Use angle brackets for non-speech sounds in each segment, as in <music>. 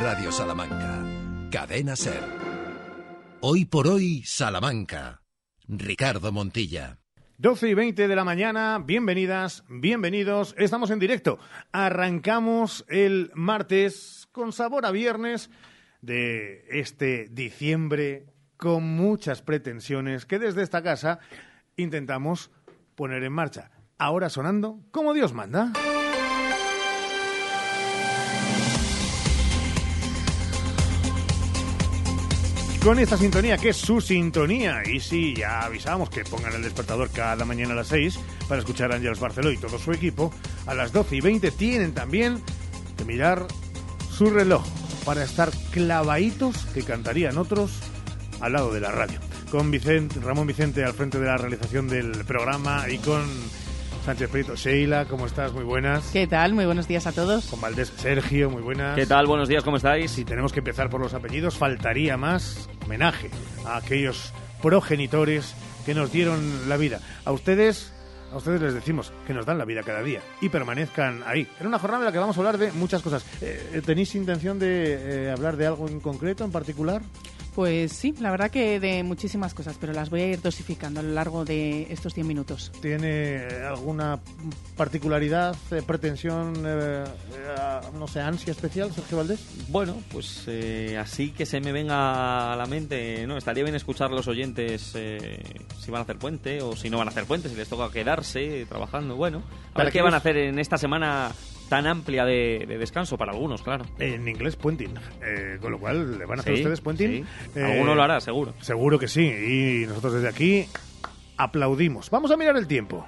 Radio Salamanca. Cadena Ser. Hoy por hoy, Salamanca. Ricardo Montilla. 12 y 20 de la mañana, bienvenidas, bienvenidos, estamos en directo. Arrancamos el martes con sabor a viernes de este diciembre con muchas pretensiones que desde esta casa intentamos poner en marcha. Ahora sonando como Dios manda. Con esta sintonía, que es su sintonía. Y sí, ya avisamos que pongan el despertador cada mañana a las 6 para escuchar a Ángeles Barceló y todo su equipo. A las 12 y 20 tienen también que mirar su reloj para estar clavaditos que cantarían otros al lado de la radio. Con Vicente, Ramón Vicente al frente de la realización del programa y con Sánchez Prieto. Sheila, ¿cómo estás? Muy buenas. ¿Qué tal? Muy buenos días a todos. Con Valdés Sergio, muy buenas. ¿Qué tal? Buenos días, ¿cómo estáis? Si tenemos que empezar por los apellidos, faltaría más homenaje a aquellos progenitores que nos dieron la vida. A ustedes, a ustedes les decimos que nos dan la vida cada día y permanezcan ahí. En una jornada en la que vamos a hablar de muchas cosas. Eh, ¿Tenéis intención de eh, hablar de algo en concreto, en particular? Pues sí, la verdad que de muchísimas cosas, pero las voy a ir dosificando a lo largo de estos 10 minutos. ¿Tiene alguna particularidad, eh, pretensión, eh, eh, no sé, ansia especial, Sergio Valdés? Bueno, pues así que se me venga a la mente, ¿no? Estaría bien escuchar a los oyentes si van a hacer puente o si no van a hacer puente, si les toca quedarse trabajando. Bueno, a ver qué van a hacer en esta semana tan amplia de, descanso para algunos, claro. En inglés, puenting. Eh, con lo cual, ¿le van a hacer ustedes puenting? Sí. Alguno lo hará, seguro. Seguro que sí. Y nosotros desde aquí aplaudimos. Vamos a mirar el tiempo.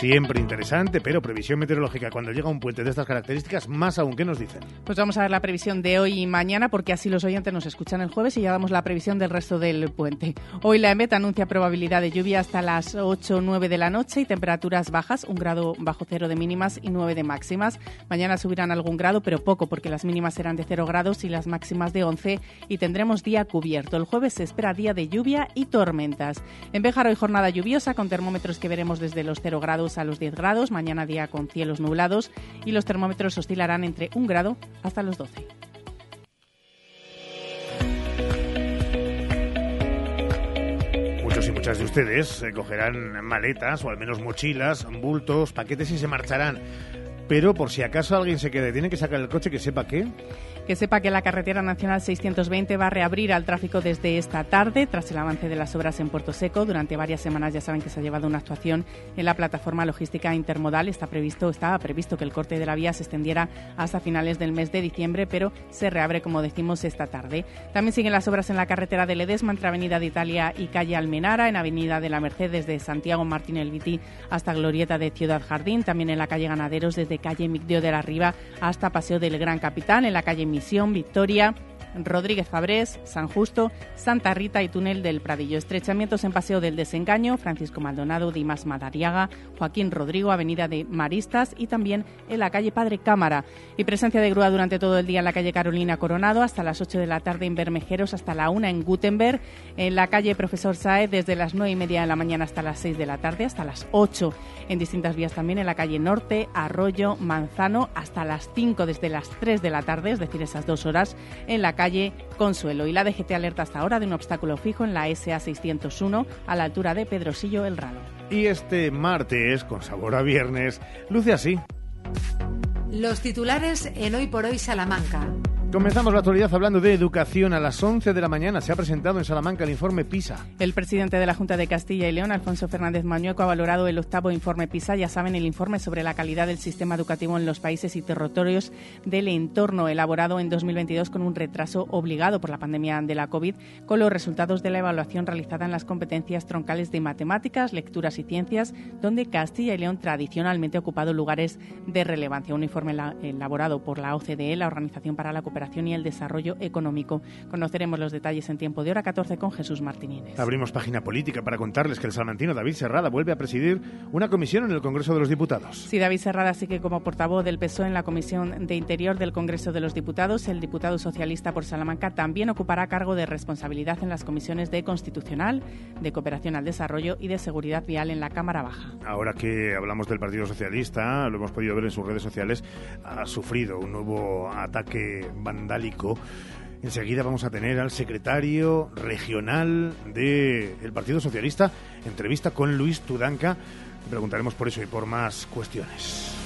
Siempre interesante, pero previsión meteorológica cuando llega un puente de estas características, más aún, ¿qué nos dicen? Pues vamos a ver la previsión de hoy y mañana, porque así los oyentes nos escuchan el jueves y ya damos la previsión del resto del puente. Hoy la EMET anuncia probabilidad de lluvia hasta las 8 o 9 de la noche y temperaturas bajas, un grado bajo cero de mínimas y 9 de máximas. Mañana subirán algún grado, pero poco, porque las mínimas serán de 0 grados y las máximas de 11 y tendremos día cubierto. El jueves se espera día de lluvia y tormentas. En Béjar hoy jornada lluviosa con termómetros que veremos desde los 0 grados a los 10 grados, mañana día con cielos nublados y los termómetros oscilarán entre 1 grado hasta los 12. Muchos y muchas de ustedes eh, cogerán maletas o al menos mochilas, bultos, paquetes y se marcharán. Pero por si acaso alguien se quede, tiene que sacar el coche que sepa qué que sepa que la carretera nacional 620 va a reabrir al tráfico desde esta tarde tras el avance de las obras en Puerto Seco. Durante varias semanas ya saben que se ha llevado una actuación en la plataforma logística intermodal. Está previsto, estaba previsto que el corte de la vía se extendiera hasta finales del mes de diciembre, pero se reabre, como decimos, esta tarde. También siguen las obras en la carretera de Ledesma entre Avenida de Italia y calle Almenara, en Avenida de la Merced desde Santiago Martín El Viti hasta Glorieta de Ciudad Jardín, también en la calle Ganaderos desde calle Migdio de la Riva hasta Paseo del Gran Capitán, en la calle Victoria, Rodríguez Fabrés, San Justo, Santa Rita y Túnel del Pradillo. Estrechamientos en Paseo del Desengaño, Francisco Maldonado, Dimas Madariaga, Joaquín Rodrigo, Avenida de Maristas y también en la calle Padre Cámara. Y presencia de grúa durante todo el día en la calle Carolina Coronado, hasta las 8 de la tarde en Bermejeros, hasta la 1 en Gutenberg, en la calle Profesor Saez desde las 9 y media de la mañana hasta las 6 de la tarde, hasta las 8 en distintas vías también en la calle Norte, Arroyo, Manzano, hasta las 5 desde las 3 de la tarde, es decir, esas dos horas, en la calle Consuelo. Y la DGT alerta hasta ahora de un obstáculo fijo en la SA 601 a la altura de Pedrosillo El Ralo. Y este martes, con sabor a viernes, luce así. Los titulares en Hoy por Hoy Salamanca. Comenzamos la actualidad hablando de educación. A las 11 de la mañana se ha presentado en Salamanca el informe PISA. El presidente de la Junta de Castilla y León, Alfonso Fernández Mañueco, ha valorado el octavo informe PISA. Ya saben, el informe sobre la calidad del sistema educativo en los países y territorios del entorno, elaborado en 2022 con un retraso obligado por la pandemia de la COVID, con los resultados de la evaluación realizada en las competencias troncales de matemáticas, lecturas y ciencias, donde Castilla y León tradicionalmente ha ocupado lugares de relevancia. Un informe elaborado por la OCDE, la Organización para la Cooperación cooperación y el desarrollo económico. Conoceremos los detalles en tiempo de hora 14 con Jesús Martínez. Abrimos página política para contarles que el salmantino David Serrada vuelve a presidir una comisión en el Congreso de los Diputados. Sí, David Serrada sigue como portavoz del PSOE en la Comisión de Interior del Congreso de los Diputados. El diputado socialista por Salamanca también ocupará cargo de responsabilidad en las comisiones de Constitucional, de Cooperación al Desarrollo y de Seguridad Vial en la Cámara Baja. Ahora que hablamos del Partido Socialista, lo hemos podido ver en sus redes sociales, ha sufrido un nuevo ataque vandálico. Enseguida vamos a tener al secretario regional del Partido Socialista, entrevista con Luis Tudanca. Preguntaremos por eso y por más cuestiones.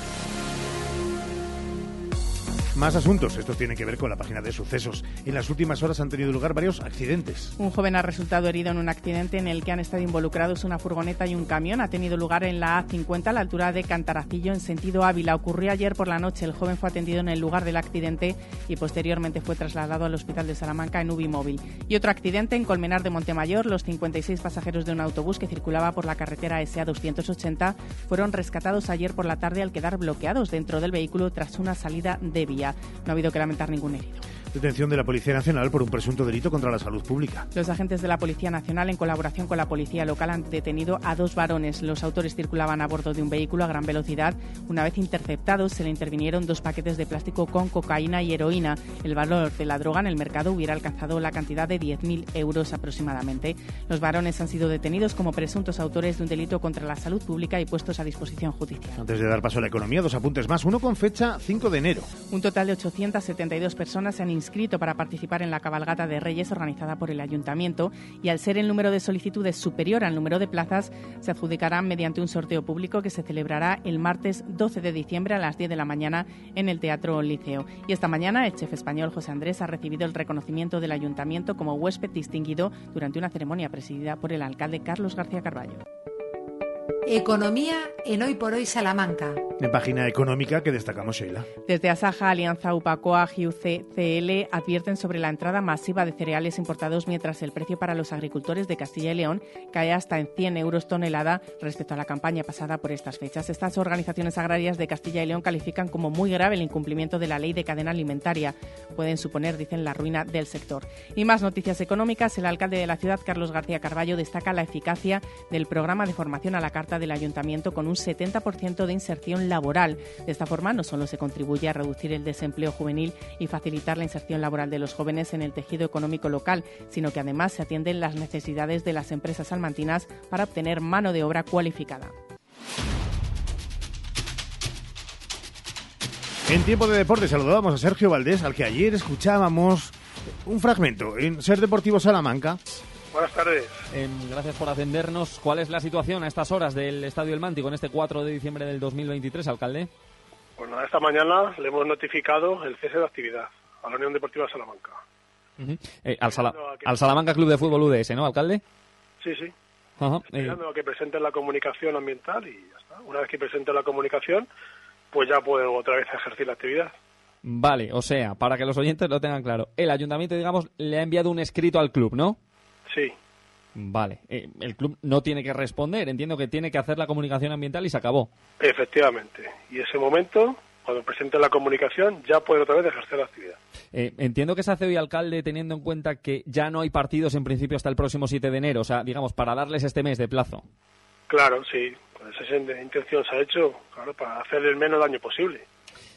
Más asuntos. Estos tienen que ver con la página de sucesos. En las últimas horas han tenido lugar varios accidentes. Un joven ha resultado herido en un accidente en el que han estado involucrados una furgoneta y un camión. Ha tenido lugar en la A50 a la altura de Cantaracillo en sentido Ávila. Ocurrió ayer por la noche. El joven fue atendido en el lugar del accidente y posteriormente fue trasladado al hospital de Salamanca en UBI móvil. Y otro accidente en Colmenar de Montemayor. Los 56 pasajeros de un autobús que circulaba por la carretera SA 280 fueron rescatados ayer por la tarde al quedar bloqueados dentro del vehículo tras una salida de vía. No ha habido que lamentar ningún herido. Detención de la Policía Nacional por un presunto delito contra la salud pública. Los agentes de la Policía Nacional, en colaboración con la Policía Local, han detenido a dos varones. Los autores circulaban a bordo de un vehículo a gran velocidad. Una vez interceptados, se le intervinieron dos paquetes de plástico con cocaína y heroína. El valor de la droga en el mercado hubiera alcanzado la cantidad de 10.000 euros aproximadamente. Los varones han sido detenidos como presuntos autores de un delito contra la salud pública y puestos a disposición judicial. Antes de dar paso a la economía, dos apuntes más. Uno con fecha 5 de enero. Un total de 872 personas se han inscrito para participar en la cabalgata de Reyes organizada por el Ayuntamiento y al ser el número de solicitudes superior al número de plazas, se adjudicarán mediante un sorteo público que se celebrará el martes 12 de diciembre a las 10 de la mañana en el Teatro Liceo. Y esta mañana el chef español José Andrés ha recibido el reconocimiento del Ayuntamiento como huésped distinguido durante una ceremonia presidida por el alcalde Carlos García Carballo. Economía en Hoy por Hoy Salamanca. En página económica que destacamos, Sheila. Desde Asaja, Alianza Upacoa, GUC, advierten sobre la entrada masiva de cereales importados mientras el precio para los agricultores de Castilla y León cae hasta en 100 euros tonelada respecto a la campaña pasada por estas fechas. Estas organizaciones agrarias de Castilla y León califican como muy grave el incumplimiento de la ley de cadena alimentaria. Pueden suponer, dicen, la ruina del sector. Y más noticias económicas. El alcalde de la ciudad, Carlos García Carballo, destaca la eficacia del programa de formación a la carta del ayuntamiento con un 70% de inserción laboral. De esta forma, no solo se contribuye a reducir el desempleo juvenil y facilitar la inserción laboral de los jóvenes en el tejido económico local, sino que además se atienden las necesidades de las empresas salmantinas para obtener mano de obra cualificada. En tiempo de deporte saludábamos a Sergio Valdés, al que ayer escuchábamos un fragmento en Ser Deportivo Salamanca. Buenas tardes. Eh, gracias por atendernos. ¿Cuál es la situación a estas horas del Estadio El Mántico en este 4 de diciembre del 2023, alcalde? Pues nada, esta mañana le hemos notificado el cese de actividad a la Unión Deportiva Salamanca. Eh, al, Sala- al Salamanca Club de Fútbol UDS, ¿no, alcalde? Sí, sí. Eh, Esperando a que presenten la comunicación ambiental y ya está. Una vez que presenten la comunicación, pues ya pueden otra vez ejercer la actividad. vale, o sea, para que los oyentes lo tengan claro, el ayuntamiento, digamos, le ha enviado un escrito al club, ¿no? Sí, Vale, eh, el club no tiene que responder, entiendo que tiene que hacer la comunicación ambiental y se acabó. efectivamente. Y ese momento, cuando presenten la comunicación, ya pueden otra vez ejercer la actividad. Eh, entiendo que se hace hoy, alcalde, teniendo en cuenta que ya no hay partidos en principio hasta el próximo 7 de enero, o sea, digamos, para darles este mes de plazo. Claro, sí. Pues esa intención se ha hecho, claro, para hacer el menos daño posible.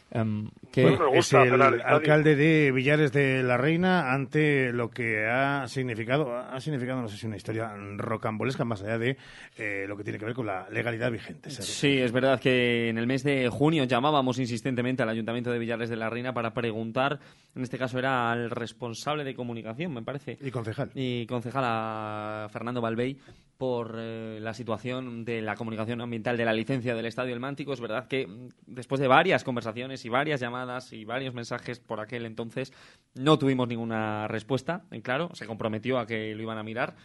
Em, que Bueno, Es el alcalde de Villares de la Reina ante lo que ha significado, ha significado, no sé si una historia rocambolesca, más allá de eh, lo que tiene que ver con la legalidad vigente. Sergio. Sí, es verdad que en el mes de junio llamábamos insistentemente al Ayuntamiento de Villares de la Reina para preguntar, en este caso era al responsable de comunicación, me parece, Y concejal. y concejal a Fernando Balbey por eh, la situación de la comunicación ambiental de la licencia del Estadio El Mántico. Es verdad que mm, después de varias conversaciones y varias llamadas y varios mensajes por aquel entonces no tuvimos ninguna respuesta, en claro, se comprometió a que lo iban a mirar.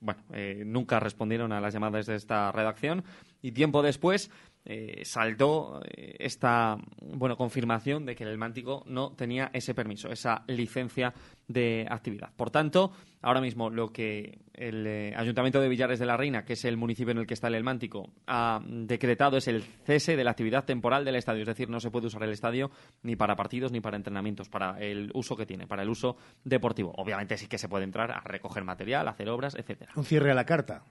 Bueno, eh, nunca respondieron a las llamadas de esta redacción y tiempo después eh, saltó eh, esta bueno confirmación de que el Mántico no tenía ese permiso, esa licencia de actividad. Por tanto, ahora mismo lo que el eh, Ayuntamiento de Villares de la Reina, que es el municipio en el que está el Mántico, ha decretado es el cese de la actividad temporal del estadio, es decir, no se puede usar el estadio ni para partidos ni para entrenamientos, para el uso que tiene, para el uso deportivo. Obviamente sí que se puede entrar a recoger material, hacer obras, etcétera. Un cierre a la carta.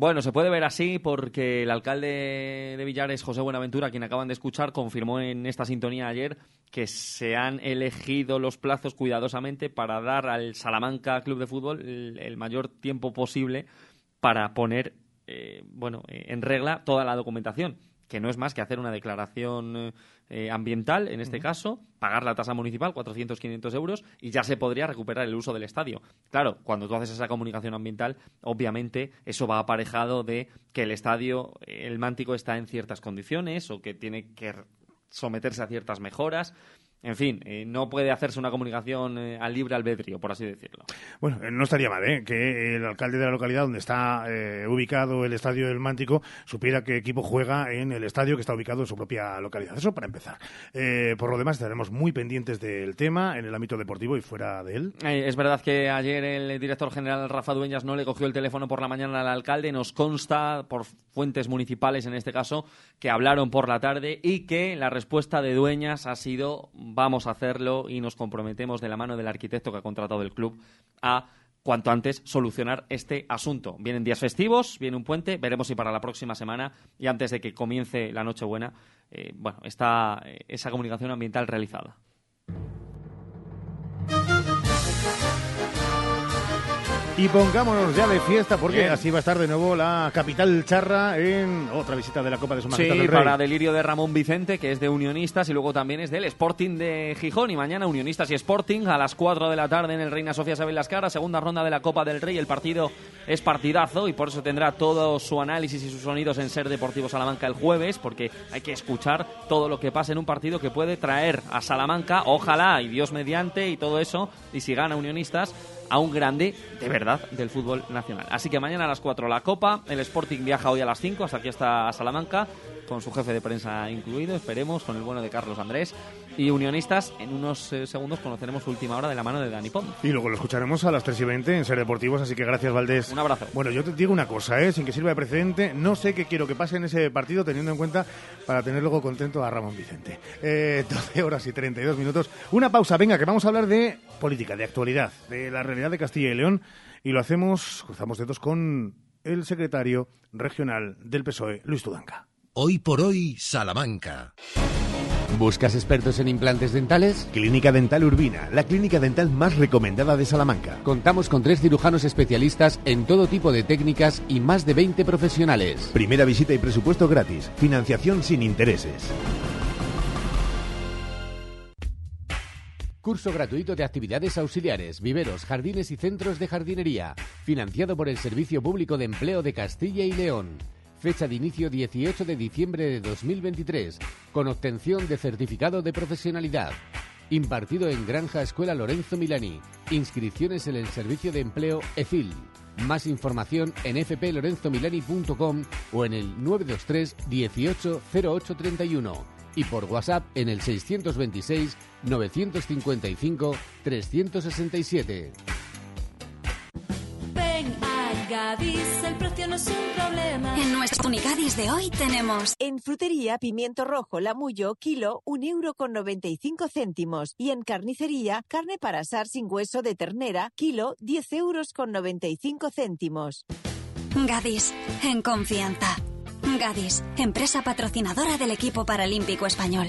Bueno, se puede ver así porque el alcalde de Villares, José Buenaventura, quien acaban de escuchar, confirmó en esta sintonía ayer que se han elegido los plazos cuidadosamente para dar al Salamanca Club de Fútbol el, mayor tiempo posible para poner eh, bueno, en regla toda la documentación que no es más que hacer una declaración eh, ambiental, en este caso, pagar la tasa municipal, 400-500 euros, y ya se podría recuperar el uso del estadio. Claro, cuando tú haces esa comunicación ambiental, obviamente eso va aparejado de que el estadio, el mántico está en ciertas condiciones o que tiene que someterse a ciertas mejoras. En fin, eh, no puede hacerse una comunicación eh, al libre albedrío, por así decirlo. Bueno, eh, no estaría mal ¿eh? que el alcalde de la localidad donde está ubicado el estadio del Mántico supiera qué equipo juega en el estadio que está ubicado en su propia localidad. Eso para empezar. por lo demás, estaremos muy pendientes del tema en el ámbito deportivo y fuera de él. es verdad que ayer el director general Rafa Dueñas no le cogió el teléfono por la mañana al alcalde. Nos consta, por fuentes municipales en este caso, que hablaron por la tarde y que la respuesta de Dueñas ha sido vamos a hacerlo y nos comprometemos de la mano del arquitecto que ha contratado el club a cuanto antes solucionar este asunto. Vienen días festivos, viene un puente, veremos si para la próxima semana y antes de que comience la Nochebuena, eh, bueno, está eh, esa comunicación ambiental realizada. Y pongámonos ya de fiesta porque así va a estar de nuevo la capital charra en otra visita de la Copa de Su sí, del Rey. para delirio de Ramón Vicente, que es de Unionistas y luego también es del Sporting de Gijón. Y mañana Unionistas y Sporting a las 4 de la tarde en el Reina Sofía Sabel Las Caras, segunda ronda de la Copa del Rey. El partido es partidazo y por eso tendrá todo su análisis y sus sonidos en Ser Deportivo Salamanca el jueves, porque hay que escuchar todo lo que pasa en un partido que puede traer a Salamanca, ojalá y Dios mediante y todo eso, y si gana Unionistas a un grande de verdad del fútbol nacional. Así que mañana a las 4 la Copa, el Sporting viaja hoy a las 5 hasta aquí hasta Salamanca, con su jefe de prensa incluido, esperemos, con el bueno de Carlos Andrés. Y Unionistas, en unos eh, segundos conoceremos su última hora de la mano de Dani Pond. Y luego lo escucharemos a las 3 y 20 en Ser Deportivos, así que gracias Valdés. Un abrazo. Bueno, yo te digo una cosa, ¿eh? sin que sirva de precedente, no sé qué quiero que pase en ese partido, teniendo en cuenta para tener luego contento a Ramón Vicente. Eh, 12 horas y 32 minutos. Una pausa, venga, que vamos a hablar de política, de actualidad, de la realidad de Castilla y León, y lo hacemos, cruzamos dedos con el secretario regional del PSOE, Luis Tudanca. Hoy por hoy, Salamanca. ¿Buscas expertos en implantes dentales? Clínica Dental Urbina, la clínica dental más recomendada de Salamanca. Contamos con tres cirujanos especialistas en todo tipo de técnicas y más de 20 profesionales. Primera visita y presupuesto gratis. Financiación sin intereses. Curso gratuito de actividades auxiliares, viveros, jardines y centros de jardinería. Financiado por el Servicio Público de Empleo de Castilla y León. Fecha de inicio 18 de diciembre de 2023, con obtención de certificado de profesionalidad. Impartido en Granja Escuela Lorenzo Milani. Inscripciones en el Servicio de Empleo EFIL. Más información en fplorenzomilani.com o en el 923 18 0831 y por WhatsApp en el 626 955 367. Gadis, el precio no es un problema. En nuestro Unigadis de hoy tenemos... En frutería, pimiento rojo, lamullo, kilo, un euro con 95 céntimos. Y en carnicería, carne para asar sin hueso de ternera, kilo, 10 euros con 95 céntimos. Gadis, en confianza. Gadis, empresa patrocinadora del equipo paralímpico español.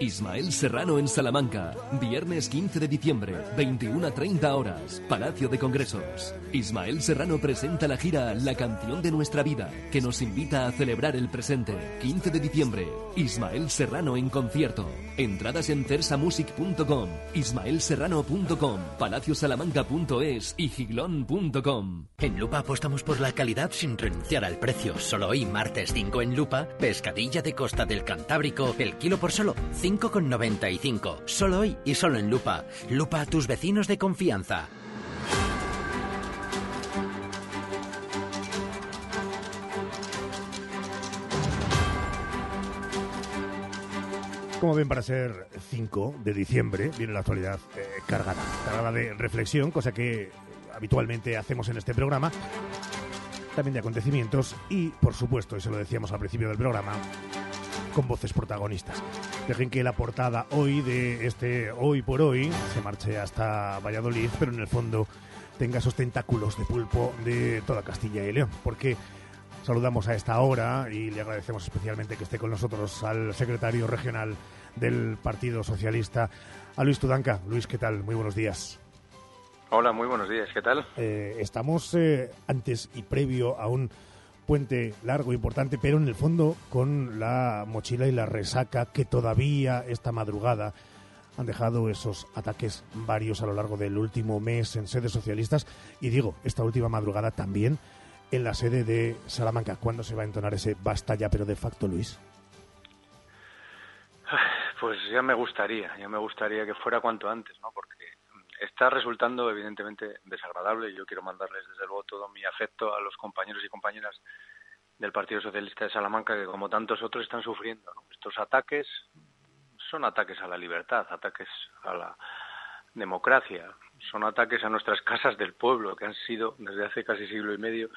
Ismael Serrano en Salamanca. Viernes 15 de diciembre, 21 a 30 horas. Palacio de Congresos. Ismael Serrano presenta la gira La canción de nuestra vida, que nos invita a celebrar el presente. 15 de diciembre, Ismael Serrano en concierto. Entradas en cersamusic.com, ismaelserrano.com, palaciosalamanca.es y giglón.com. En Lupa apostamos por la calidad sin renunciar al precio. Solo hoy, martes 5 en Lupa, pescadilla de costa del Cantábrico, el kilo por solo 5,95. Solo hoy y solo en Lupa. Lupa a tus vecinos de confianza. Como ven, para ser 5 de diciembre viene la actualidad eh, cargada, cargada de reflexión, cosa que habitualmente hacemos en este programa, también de acontecimientos y, por supuesto, y se lo decíamos al principio del programa, con voces protagonistas. Dejen que la portada hoy de este Hoy por Hoy se marche hasta Valladolid, pero en el fondo tenga esos tentáculos de pulpo de toda Castilla y León, porque saludamos a esta hora y le agradecemos especialmente que esté con nosotros al secretario regional del Partido Socialista, a Luis Tudanca. Luis, ¿qué tal? Muy buenos días. Hola, muy buenos días, ¿qué tal? Eh, estamos eh, antes y previo a un puente largo, importante, pero en el fondo con la mochila y la resaca que todavía esta madrugada han dejado esos ataques varios a lo largo del último mes en sedes socialistas y digo, esta última madrugada también en la sede de Salamanca. ¿Cuándo se va a entonar ese basta ya, pero de facto, Luis? Pues ya me gustaría, ya me gustaría que fuera cuanto antes, ¿no? Porque está resultando evidentemente desagradable y yo quiero mandarles desde luego todo mi afecto a los compañeros y compañeras del Partido Socialista de Salamanca que como tantos otros están sufriendo. ¿no? Estos ataques son ataques a la libertad, ataques a la democracia, son ataques a nuestras casas del pueblo que han sido desde hace casi siglo y medio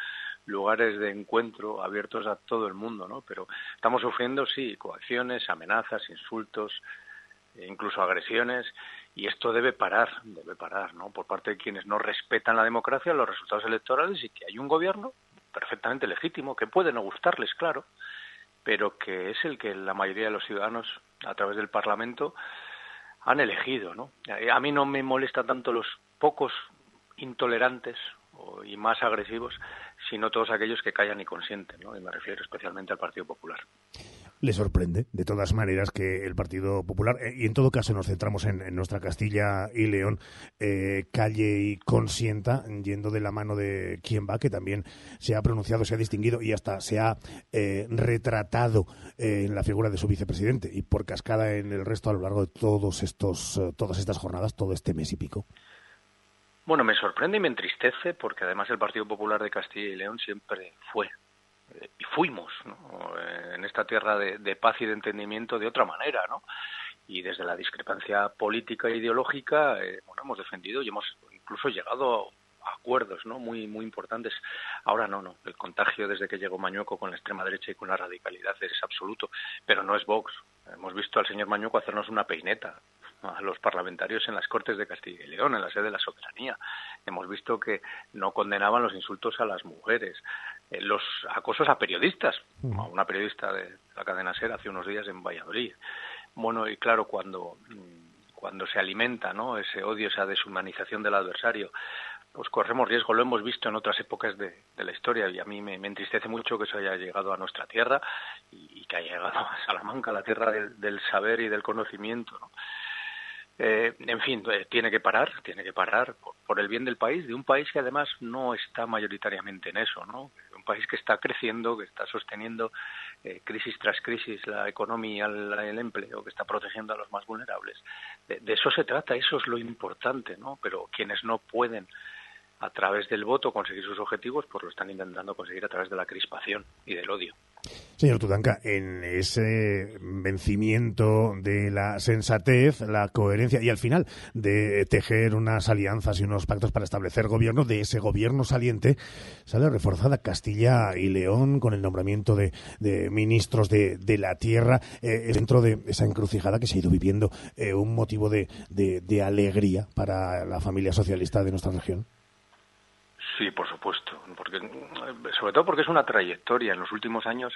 lugares de encuentro abiertos a todo el mundo, ¿no? Pero estamos sufriendo sí coacciones, amenazas, insultos, e incluso agresiones y esto debe parar, debe parar, ¿no? Por parte de quienes no respetan la democracia, los resultados electorales y que hay un gobierno perfectamente legítimo que puede no gustarles, claro, pero que es el que la mayoría de los ciudadanos a través del Parlamento han elegido, ¿no? A mí no me molesta tanto los pocos intolerantes y más agresivos, sino todos aquellos que callan y consienten, ¿no? Y me refiero especialmente al Partido Popular le sorprende, de todas maneras, que el Partido Popular, eh, y en todo caso nos centramos en, nuestra Castilla y León, eh, calle y consienta, yendo de la mano de quien va, que también se ha pronunciado, se ha distinguido y hasta se ha eh, retratado en la figura de su vicepresidente y por cascada en el resto a lo largo de todos estos, todas estas jornadas, todo este mes y pico. Bueno, me sorprende y me entristece porque además el Partido Popular de Castilla y León siempre fue y fuimos en esta tierra de, paz y de entendimiento de otra manera, ¿no? Y desde la discrepancia política e ideológica, eh, bueno, hemos defendido y hemos incluso llegado a acuerdos, ¿no? Muy muy importantes. Ahora no, no. El contagio desde que llegó Mañueco con la extrema derecha y con la radicalidad es absoluto, pero no es Vox. Hemos visto al señor Mañueco hacernos una peineta a los parlamentarios en las Cortes de Castilla y León, en la sede de la soberanía. Hemos visto que no condenaban los insultos a las mujeres, los acosos a periodistas, a una periodista de la cadena SER hace unos días en Valladolid. Bueno, y claro, cuando, mm, cuando se alimenta ¿no? ese odio, esa deshumanización del adversario, pues corremos riesgo, lo hemos visto en otras épocas de, la historia y a mí me, entristece mucho que eso haya llegado a nuestra tierra y, que haya llegado a Salamanca, la tierra del, del saber y del conocimiento. ¿no? Eh, en fin, eh, tiene que parar, tiene que parar por, el bien del país, de un país que además no está mayoritariamente en eso, ¿no? País que está creciendo, que está sosteniendo eh, crisis tras crisis la economía, el, empleo, que está protegiendo a los más vulnerables. De, de, eso se trata, eso es lo importante, ¿no? Pero quienes no pueden a través del voto conseguir sus objetivos, pues lo están intentando conseguir a través de la crispación y del odio. Señor Tudanca, en ese vencimiento de la sensatez, la coherencia y al final de tejer unas alianzas y unos pactos para establecer gobierno, de ese gobierno saliente, sale reforzada Castilla y León con el nombramiento de, ministros de, la tierra eh, dentro de esa encrucijada que se ha ido viviendo, eh, un motivo de alegría para la familia socialista de nuestra región. Sí, por supuesto, porque sobre todo porque es una trayectoria en los últimos años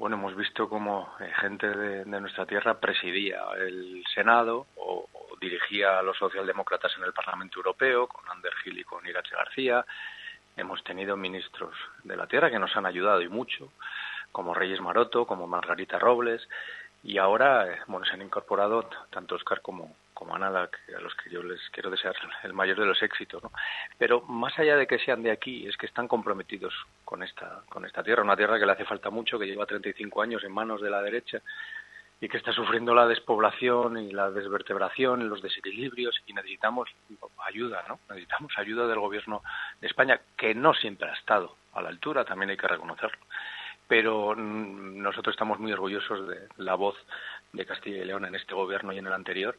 bueno, hemos visto cómo eh, gente de, nuestra tierra presidía el Senado o, dirigía a los socialdemócratas en el Parlamento Europeo, con Ander Gil y con Irache García. Hemos tenido ministros de la tierra que nos han ayudado y mucho, como Reyes Maroto, como Margarita Robles, y ahora, eh, bueno, se han incorporado tanto Oscar como, como Ana, a los que yo les quiero desear <laughs> el mayor de los éxitos, ¿no? Pero más allá de que sean de aquí, es que están comprometidos con esta, con esta tierra, una tierra que le hace falta mucho, que lleva 35 años en manos de la derecha y que está sufriendo la despoblación y la desvertebración, los desequilibrios y necesitamos ayuda, ¿no? Necesitamos ayuda del gobierno de España, que no siempre ha estado a la altura, también hay que reconocerlo. Pero mm, nosotros estamos muy orgullosos de la voz de Castilla y León en este gobierno y en el anterior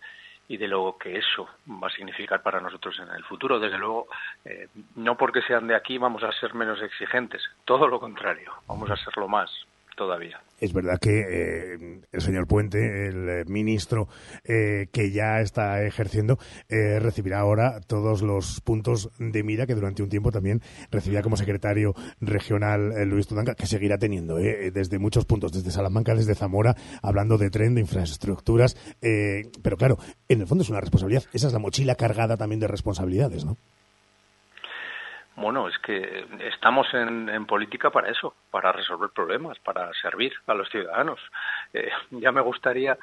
y de lo que eso va a significar para nosotros en el futuro. Desde luego, eh, no porque sean de aquí vamos a ser menos exigentes, todo lo contrario, vamos a serlo más todavía. Es verdad que eh, el señor Puente, el eh, ministro que ya está ejerciendo, recibirá ahora todos los puntos de mira que durante un tiempo también recibía como secretario regional Luis Tudanca, que seguirá teniendo desde muchos puntos, desde Salamanca, desde Zamora, hablando de tren, de infraestructuras. pero claro, en el fondo es una responsabilidad. Esa es la mochila cargada también de responsabilidades, ¿no? Bueno, es que estamos en, política para eso, para resolver problemas, para servir a los ciudadanos. Eh, ya me gustaría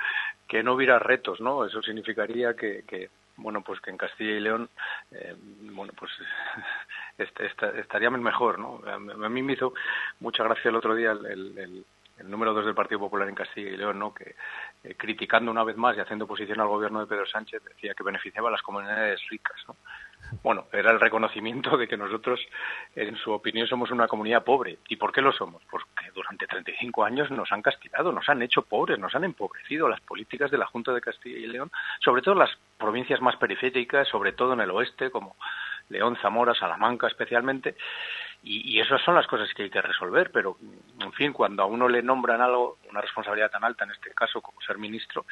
que no hubiera retos, ¿no? Eso significaría que, bueno, pues que en Castilla y León, eh, bueno, pues <laughs> estaríamos mejor, ¿no? A mí me hizo mucha gracia el otro día el, número dos del Partido Popular en Castilla y León, ¿no? Que eh, criticando una vez más y haciendo oposición al gobierno de Pedro Sánchez decía que beneficiaba a las comunidades ricas, ¿no? Bueno, era el reconocimiento de que nosotros, en su opinión, somos una comunidad pobre. ¿Y por qué lo somos? Porque durante 35 años nos han castigado, nos han hecho pobres, nos han empobrecido las políticas de la Junta de Castilla y León, sobre todo las provincias más periféricas, sobre todo en el oeste, como León, Zamora, Salamanca especialmente. Y, y, esas son las cosas que hay que resolver, pero, en fin, cuando a uno le nombran algo, una responsabilidad tan alta, en este caso, como ser ministro,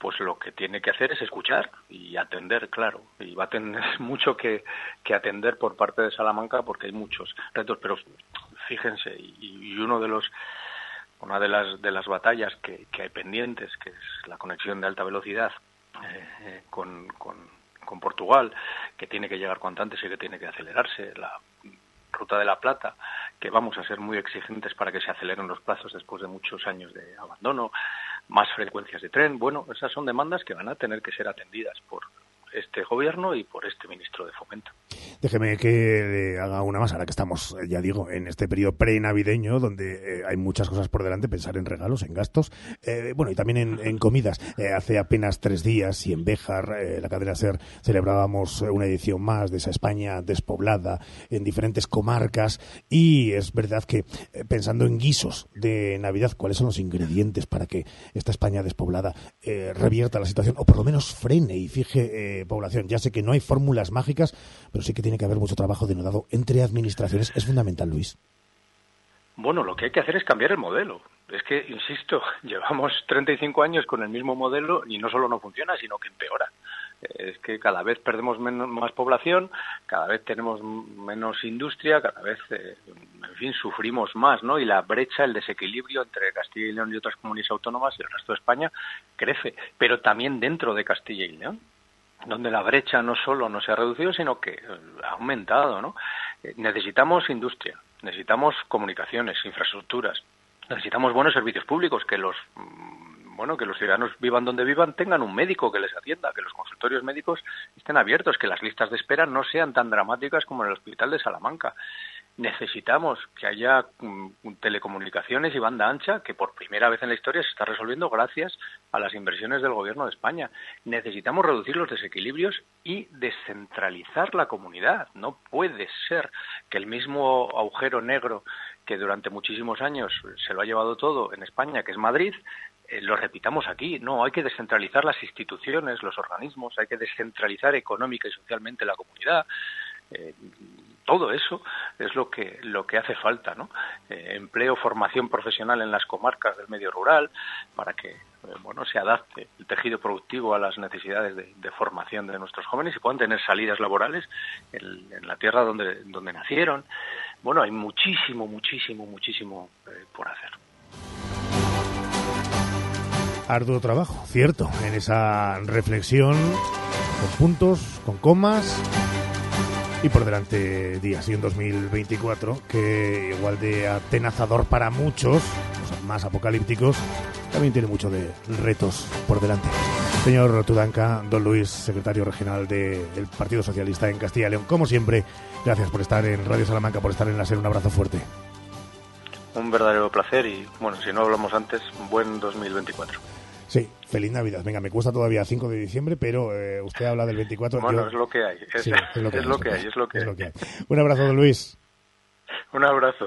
pues lo que tiene que hacer es escuchar y atender, claro. Y va a tener <laughs> mucho que, atender por parte de Salamanca porque hay muchos retos. Pero fíjense, y, uno de los una de las de las batallas que, hay pendientes, que es la conexión de alta velocidad eh, eh, con, con, con Portugal, que tiene que llegar cuanto antes y que tiene que acelerarse, la Ruta de la Plata, que vamos a ser muy exigentes para que se aceleren los plazos después de muchos años de abandono, más frecuencias de tren. Bueno, esas son demandas que van a tener que ser atendidas por este gobierno y por este ministro de Fomento. Déjeme que le haga una más, ahora que estamos, eh, ya digo, en este periodo pre-navideño, donde eh, hay muchas cosas por delante, pensar en regalos, en gastos, eh, bueno, y también en, comidas. hace apenas tres días, y en Béjar, la cadena SER, celebrábamos una edición más de esa España despoblada en diferentes comarcas, y es verdad que pensando en guisos de Navidad, ¿cuáles son los ingredientes para que esta España despoblada revierta la situación, o por lo menos frene y fije población? Ya sé que no hay fórmulas mágicas, pero sí que tiene que haber mucho trabajo denodado entre administraciones. Es fundamental, Luis. Bueno, lo que hay que hacer es cambiar el modelo. Es que, insisto, <laughs> llevamos 35 años con el mismo modelo y no solo no funciona, sino que empeora. Es que cada vez perdemos menos, más población, cada vez tenemos menos industria, cada vez, eh, en fin, sufrimos más, ¿no? Y la brecha, el desequilibrio entre Castilla y León y otras comunidades autónomas y el resto de España crece, pero también dentro de Castilla y León donde la brecha no solo no se ha reducido, sino que ha aumentado, ¿no? Eh, necesitamos industria, necesitamos comunicaciones, infraestructuras, necesitamos buenos servicios públicos, que los mm, bueno, que los ciudadanos vivan donde vivan, tengan un médico que les atienda, que los consultorios médicos estén abiertos, que las listas de espera no sean tan dramáticas como en el hospital de Salamanca necesitamos que haya mm, telecomunicaciones y banda ancha, que por primera vez en la historia se está resolviendo gracias a las inversiones del Gobierno de España. Necesitamos reducir los desequilibrios y descentralizar la comunidad. No puede ser que el mismo agujero negro que durante muchísimos años se lo ha llevado todo en España, que es Madrid, eh, lo repitamos aquí. No, hay que descentralizar las instituciones, los organismos, hay que descentralizar económica y socialmente la comunidad. Eh, todo eso es lo que lo que hace falta no eh, empleo formación profesional en las comarcas del medio rural para que eh, bueno se adapte el tejido productivo a las necesidades de, formación de nuestros jóvenes y puedan tener salidas laborales en, la tierra donde donde nacieron. Bueno hay muchísimo muchísimo muchísimo por hacer. Arduo trabajo, cierto, en esa reflexión con puntos, con comas y por delante días y un 2024 que igual de atenazador para muchos, los más apocalípticos, también tiene mucho de retos por delante. Señor Tudanca, don Luis, secretario regional del Partido Socialista en Castilla y León, como siempre, gracias por estar en Radio Salamanca, por estar en la SER, un abrazo fuerte. Un verdadero placer y, bueno, si no hablamos antes, buen 2024. Sí, feliz Navidad. Venga, me cuesta todavía 5 de diciembre, pero eh, usted habla del 24. Bueno, es lo que hay. Es, lo que, hay, es lo que hay. Un abrazo, don Luis. Un abrazo.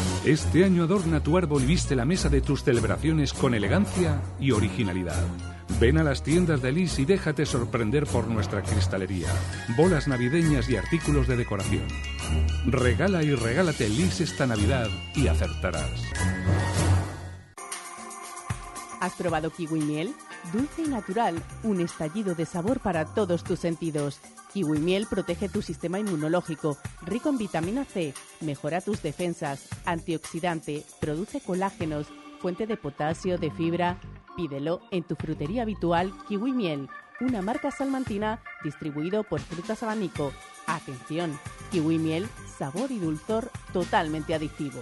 Este año adorna tu árbol y viste la mesa de tus celebraciones con elegancia y originalidad. Ven a las tiendas de Lis y déjate sorprender por nuestra cristalería, bolas navideñas y artículos de decoración. Regala y regálate Lis esta Navidad y acertarás. ¿Has probado kiwi miel? Dulce y natural, un estallido de sabor para todos tus sentidos. Kiwi miel protege tu sistema inmunológico, rico en vitamina C, mejora tus defensas, antioxidante, produce colágenos, fuente de potasio, de fibra. Pídelo en tu frutería habitual Kiwi Miel, una marca salmantina distribuido por Frutas Abanico. Atención, Kiwi Miel, sabor y dulzor totalmente adictivo.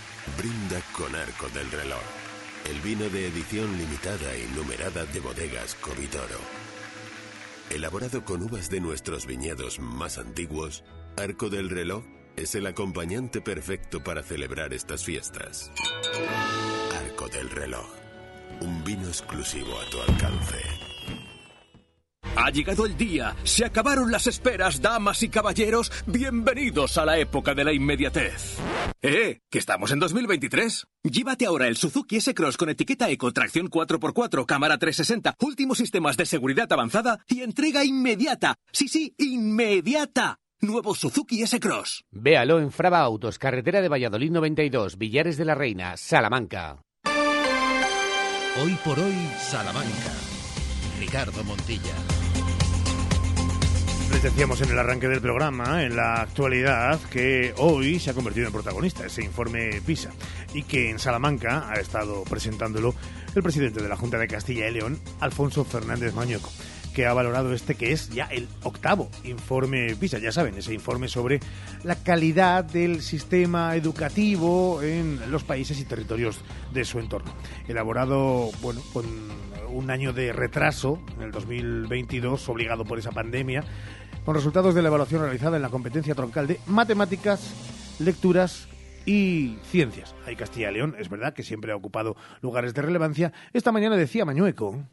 brinda con Arco del Reloj, el vino de edición limitada y numerada de bodegas Covitoro. Elaborado con uvas de nuestros viñedos más antiguos, Arco del Reloj es el acompañante perfecto para celebrar estas fiestas. Arco del Reloj, un vino exclusivo a tu alcance. Ha llegado el día, se acabaron las esperas, damas y caballeros, bienvenidos a la época de la inmediatez. ¡Eh! ¿Que estamos en 2023? Llévate ahora el Suzuki S-Cross con etiqueta Eco, tracción 4x4, cámara 360, últimos sistemas de seguridad avanzada y entrega inmediata. Sí, sí, inmediata. Nuevo Suzuki S-Cross. Véalo en Fraba Autos, carretera de Valladolid 92, Villares de la Reina, Salamanca. Hoy por hoy, Salamanca. Ricardo Montilla. Decíamos en el arranque del programa, en la actualidad, que hoy se ha convertido en protagonista ese informe PISA y que en Salamanca ha estado presentándolo el presidente de la Junta de Castilla y León, Alfonso Fernández Mañoco que ha valorado este que es ya el octavo informe PISA, ya saben, ese informe sobre la calidad del sistema educativo en los países y territorios de su entorno. Elaborado, bueno, con un año de retraso en el 2022, obligado por esa pandemia, con resultados de la evaluación realizada en la competencia troncal de matemáticas, lecturas y ciencias. Hay Castilla y León, es verdad que siempre ha ocupado lugares de relevancia. Esta mañana decía Mañueco.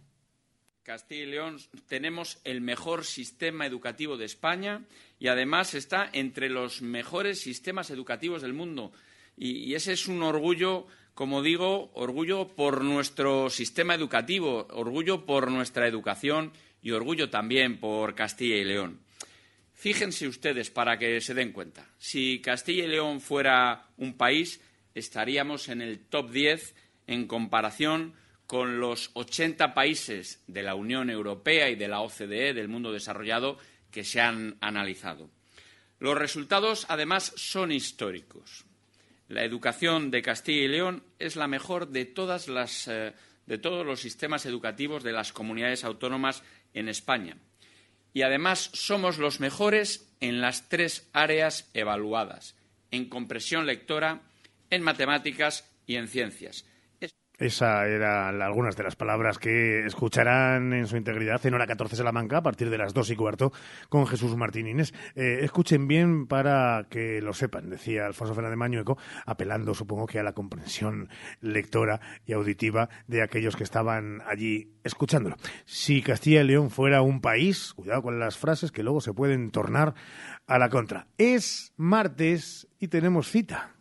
Castilla y León tenemos el mejor sistema educativo de España y además está entre los mejores sistemas educativos del mundo. Y ese es un orgullo, como digo, orgullo por nuestro sistema educativo, orgullo por nuestra educación y orgullo también por Castilla y León. Fíjense ustedes para que se den cuenta. Si Castilla y León fuera un país, estaríamos en el top 10 en comparación con los 80 países de la Unión Europea y de la OCDE, del mundo desarrollado, que se han analizado. Los resultados, además, son históricos. La educación de Castilla y León es la mejor de, todas las, eh, de todos los sistemas educativos de las comunidades autónomas en España y además somos los mejores en las tres áreas evaluadas, en compresión lectora, en matemáticas y en ciencias. Esa eran algunas de las palabras que escucharán en su integridad en hora 14 Salamanca a partir de las 2 y cuarto con Jesús Martín Inés. Eh, escuchen bien para que lo sepan, decía Alfonso Fernández Mañueco, apelando supongo que a la comprensión lectora y auditiva de aquellos que estaban allí escuchándolo. Si Castilla y León fuera un país, cuidado con las frases que luego se pueden tornar a la contra. Es martes y tenemos cita.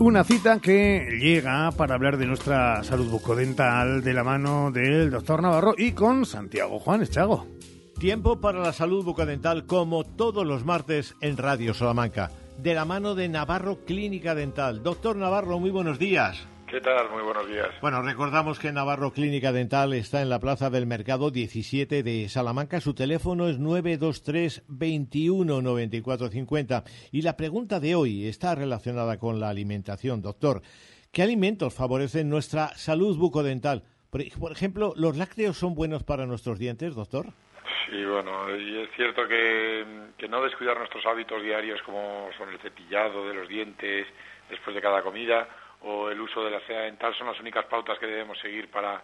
Una cita que llega para hablar de nuestra salud bucodental de la mano del doctor Navarro y con Santiago Juan Chago. Tiempo para la salud bucodental como todos los martes en Radio Salamanca, de la mano de Navarro Clínica Dental. Doctor Navarro, muy buenos días. ¿Qué tal? Muy buenos días. Bueno, recordamos que Navarro Clínica Dental está en la Plaza del Mercado 17 de Salamanca. Su teléfono es 923 21 94 50. Y la pregunta de hoy está relacionada con la alimentación. Doctor, ¿qué alimentos favorecen nuestra salud bucodental? Por ejemplo, ¿los lácteos son buenos para nuestros dientes, doctor? Sí, bueno, y es cierto que, que no descuidar nuestros hábitos diarios como son el cepillado de los dientes después de cada comida o el uso de la seda dental son las únicas pautas que debemos seguir para,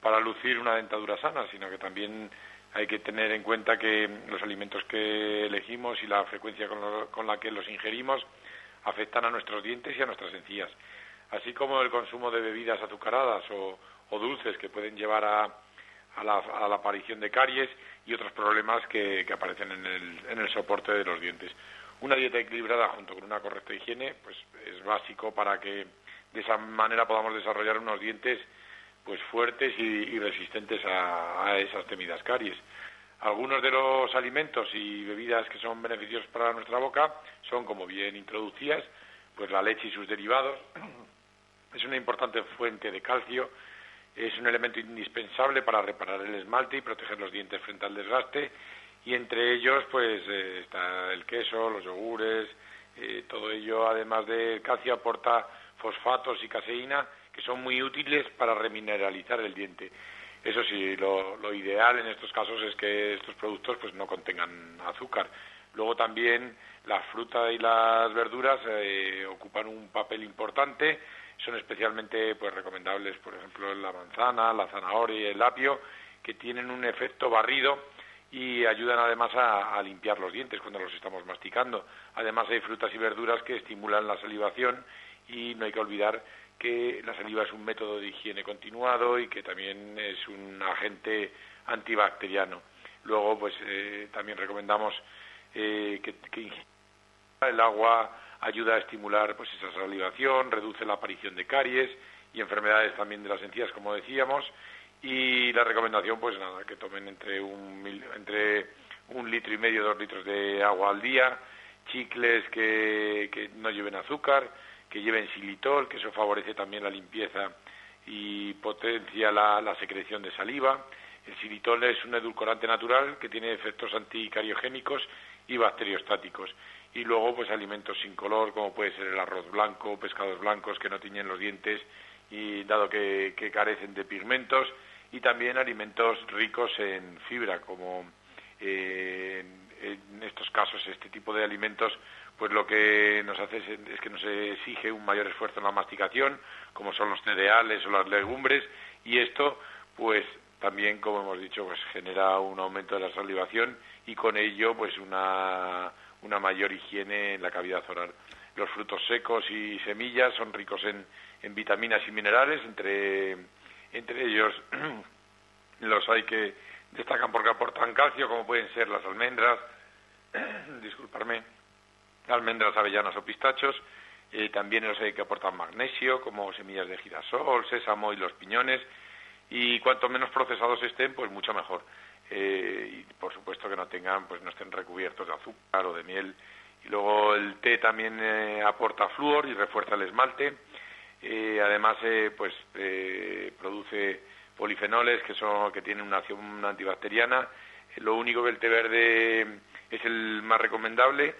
para lucir una dentadura sana, sino que también hay que tener en cuenta que los alimentos que elegimos y la frecuencia con, la que los ingerimos afectan a nuestros dientes y a nuestras encías, así como el consumo de bebidas azucaradas o, dulces que pueden llevar a, a, la, a, la, aparición de caries y otros problemas que, que aparecen en el, en el soporte de los dientes. Una dieta equilibrada junto con una correcta higiene pues es básico para que de esa manera podamos desarrollar unos dientes pues fuertes y, resistentes a, esas temidas caries. Algunos de los alimentos y bebidas que son beneficiosos para nuestra boca son, como bien introducías, pues la leche y sus derivados. Es una importante fuente de calcio, es un elemento indispensable para reparar el esmalte y proteger los dientes frente al desgaste. Y entre ellos, pues eh, está el queso, los yogures, eh, todo ello, además del calcio, aporta fosfatos y caseína que son muy útiles para remineralizar el diente. Eso sí, lo, ideal en estos casos es que estos productos pues no contengan azúcar. Luego también la fruta y las verduras eh, ocupan un papel importante, son especialmente pues recomendables, por ejemplo, la manzana, la zanahoria y el apio, que tienen un efecto barrido y ayudan además a, limpiar los dientes cuando los estamos masticando. Además hay frutas y verduras que estimulan la salivación y no hay que olvidar que la saliva es un método de higiene continuado y que también es un agente antibacteriano. Luego, pues eh, también recomendamos eh, que, que el agua ayuda a estimular pues esa salivación, reduce la aparición de caries y enfermedades también de las encías, como decíamos. Y la recomendación, pues nada, que tomen entre un, entre un litro y medio, dos litros de agua al día, chicles que, que no lleven azúcar, que lleven xilitol, que eso favorece también la limpieza y potencia la, secreción de saliva. El xilitol es un edulcorante natural que tiene efectos anticariogénicos y bacteriostáticos. Y luego, pues alimentos sin color, como puede ser el arroz blanco, pescados blancos que no tiñen los dientes y dado que, carecen de pigmentos, y también alimentos ricos en fibra, como eh, en estos casos este tipo de alimentos pues lo que nos hace es, que nos exige un mayor esfuerzo en la masticación, como son los cereales o las legumbres, y esto, pues también, como hemos dicho, pues genera un aumento de la salivación y con ello, pues una, una mayor higiene en la cavidad oral. Los frutos secos y semillas son ricos en, en vitaminas y minerales, entre, entre ellos <clears throat> los hay que destacan porque aportan calcio, como pueden ser las almendras, <clears throat> disculparme, almendras, avellanas o pistachos. Eh, también los hay que aportan magnesio, como semillas de girasol, sésamo y los piñones. Y cuanto menos procesados estén, pues mucho mejor. Eh, y por supuesto que no tengan, pues no estén recubiertos de azúcar o de miel. Y luego el té también eh, aporta flúor y refuerza el esmalte. además, pues produce polifenoles que son que tienen una acción antibacteriana. lo único que el té verde es el más recomendable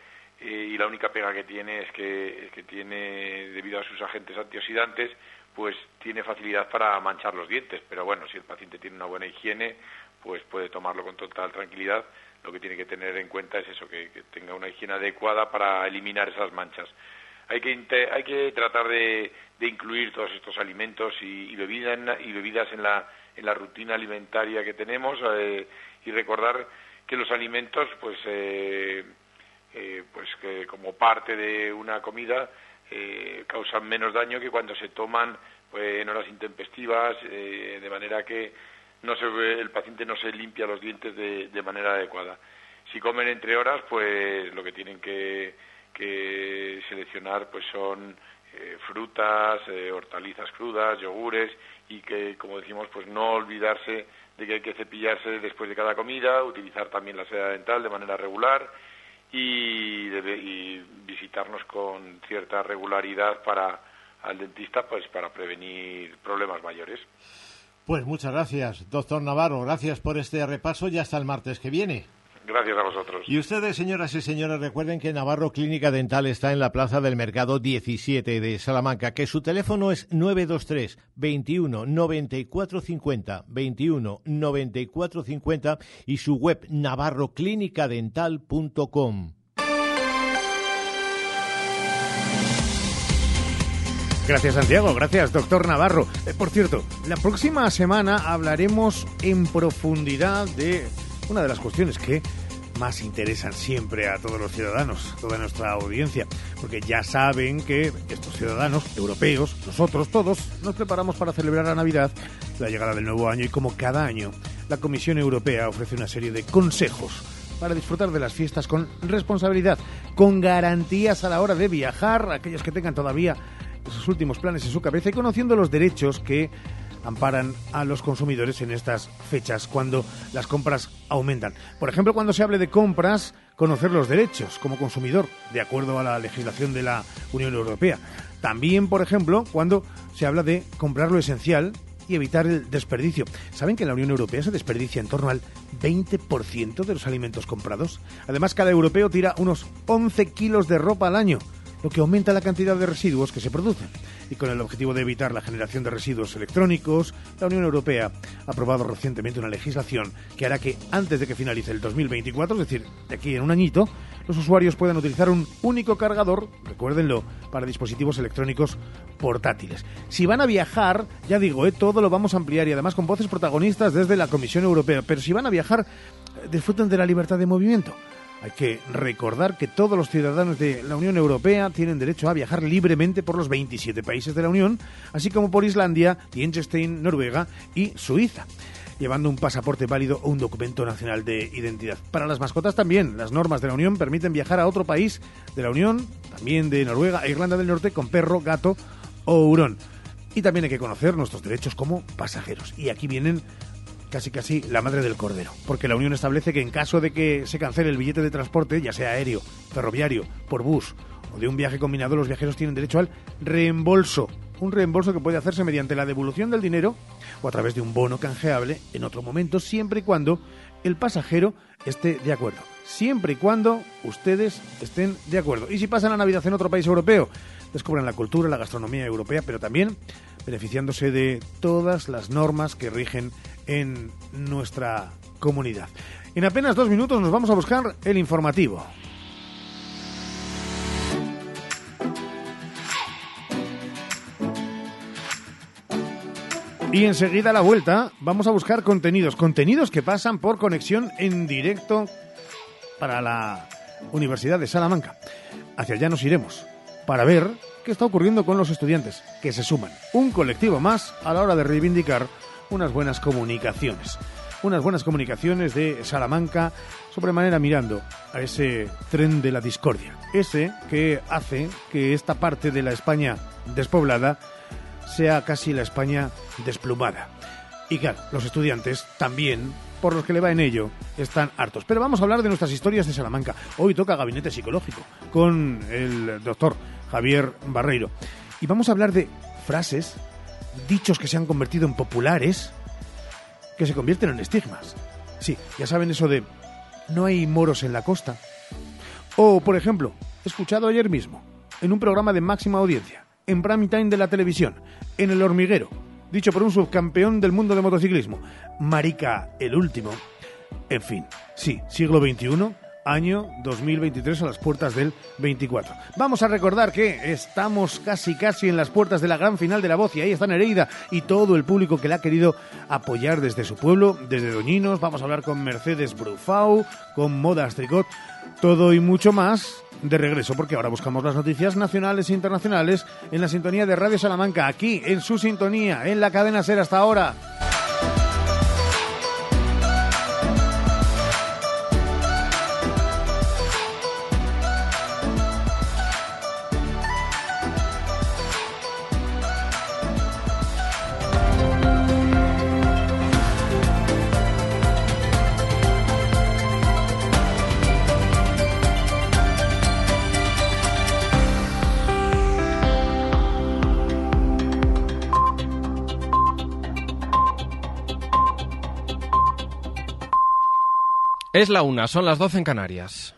eh, y la única pega que tiene es que, que tiene, debido a sus agentes antioxidantes, pues tiene facilidad para manchar los dientes. Pero bueno, si el paciente tiene una buena higiene, pues puede tomarlo con total tranquilidad. lo que tiene que tener en cuenta es eso, que, tenga una higiene adecuada para eliminar esas manchas. Hay que, hay que tratar de, incluir todos estos alimentos y, bebidas, y bebidas en la, en la rutina alimentaria que tenemos eh, y recordar que los alimentos, pues, eh, eh, pues que como parte de una comida, causan menos daño que cuando se toman pues, en horas intempestivas, de manera que no se, el paciente no se limpia los dientes de, manera adecuada. Si comen entre horas, pues lo que tienen que, seleccionar pues son eh, frutas, eh, hortalizas crudas, yogures y que, como decimos, pues no olvidarse de que hay que cepillarse después de cada comida, utilizar también la seda dental de manera regular y, y visitarnos con cierta regularidad para al dentista pues para prevenir problemas mayores. Pues muchas gracias, doctor Navarro. Gracias por este repaso y hasta el martes que viene. Gracias a vosotros. Y ustedes, señoras y señores, recuerden que Navarro Clínica Dental está en la Plaza del Mercado 17 de Salamanca, que su teléfono es 923 21 94 50 21 94 50 y su web navarroclinicadental.com. Gracias Santiago, gracias doctor Navarro. Eh, por cierto, la próxima semana hablaremos en profundidad de una de las cuestiones que más interesan siempre a todos los ciudadanos, toda nuestra audiencia, porque ya saben que estos ciudadanos europeos, nosotros todos, nos preparamos para celebrar la Navidad, la llegada del nuevo año y como cada año, la Comisión Europea ofrece una serie de consejos para disfrutar de las fiestas con responsabilidad, con garantías a la hora de viajar, aquellos que tengan todavía sus últimos planes en su cabeza y conociendo los derechos que amparan a los consumidores en estas fechas cuando las compras aumentan. Por ejemplo, cuando se hable de compras, conocer los derechos como consumidor, de acuerdo a la legislación de la Unión Europea. También, por ejemplo, cuando se habla de comprar lo esencial y evitar el desperdicio. ¿Saben que en la Unión Europea se desperdicia en torno al 20% de los alimentos comprados? Además, cada europeo tira unos 11 kilos de ropa al año lo que aumenta la cantidad de residuos que se producen. Y con el objetivo de evitar la generación de residuos electrónicos, la Unión Europea ha aprobado recientemente una legislación que hará que antes de que finalice el 2024, es decir, de aquí en un añito, los usuarios puedan utilizar un único cargador, recuérdenlo, para dispositivos electrónicos portátiles. Si van a viajar, ya digo, eh, todo lo vamos a ampliar y además con voces protagonistas desde la Comisión Europea, pero si van a viajar, eh, disfruten de la libertad de movimiento. Hay que recordar que todos los ciudadanos de la Unión Europea tienen derecho a viajar libremente por los 27 países de la Unión, así como por Islandia, Liechtenstein, Noruega y Suiza llevando un pasaporte válido o un documento nacional de identidad. Para las mascotas también, las normas de la Unión permiten viajar a otro país de la Unión, también de Noruega e Irlanda del Norte, con perro, gato o hurón. Y también hay que conocer nuestros derechos como pasajeros. Y aquí vienen casi casi la madre del cordero, porque la Unión establece que en caso de que se cancele el billete de transporte, ya sea aéreo, ferroviario, por bus o de un viaje combinado, los viajeros tienen derecho al reembolso. Un reembolso que puede hacerse mediante la devolución del dinero o a través de un bono canjeable en otro momento, siempre y cuando el pasajero esté de acuerdo. Siempre y cuando ustedes estén de acuerdo. Y si pasan la Navidad en otro país europeo, descubran la cultura, la gastronomía europea, pero también beneficiándose de todas las normas que rigen en nuestra comunidad. En apenas dos minutos nos vamos a buscar el informativo. Y enseguida a la vuelta vamos a buscar contenidos, contenidos que pasan por conexión en directo para la Universidad de Salamanca. Hacia allá nos iremos para ver qué está ocurriendo con los estudiantes que se suman. Un colectivo más a la hora de reivindicar unas buenas comunicaciones. Unas buenas comunicaciones de Salamanca, sobremanera mirando a ese tren de la discordia. Ese que hace que esta parte de la España despoblada sea casi la España desplumada. Y claro, los estudiantes también, por los que le va en ello, están hartos. Pero vamos a hablar de nuestras historias de Salamanca. Hoy toca Gabinete Psicológico con el doctor Javier Barreiro. Y vamos a hablar de frases dichos que se han convertido en populares que se convierten en estigmas. Sí, ya saben eso de no hay moros en la costa. O, por ejemplo, escuchado ayer mismo, en un programa de máxima audiencia, en prime time de la televisión, en El Hormiguero, dicho por un subcampeón del mundo de motociclismo, Marica el último. En fin, Sí, siglo XXI, año 2023 a las puertas del 24. Vamos a recordar que estamos casi casi en las puertas de la gran final de la voz y ahí está Nereida y todo el público que la ha querido apoyar desde su pueblo, desde Doñinos. Vamos a hablar con Mercedes Brufau, con Modas Tricot, todo y mucho más de regreso porque ahora buscamos las noticias nacionales e internacionales en la sintonía de Radio Salamanca, aquí en su sintonía, en la cadena Ser hasta ahora. Es la una, son las doce en Canarias.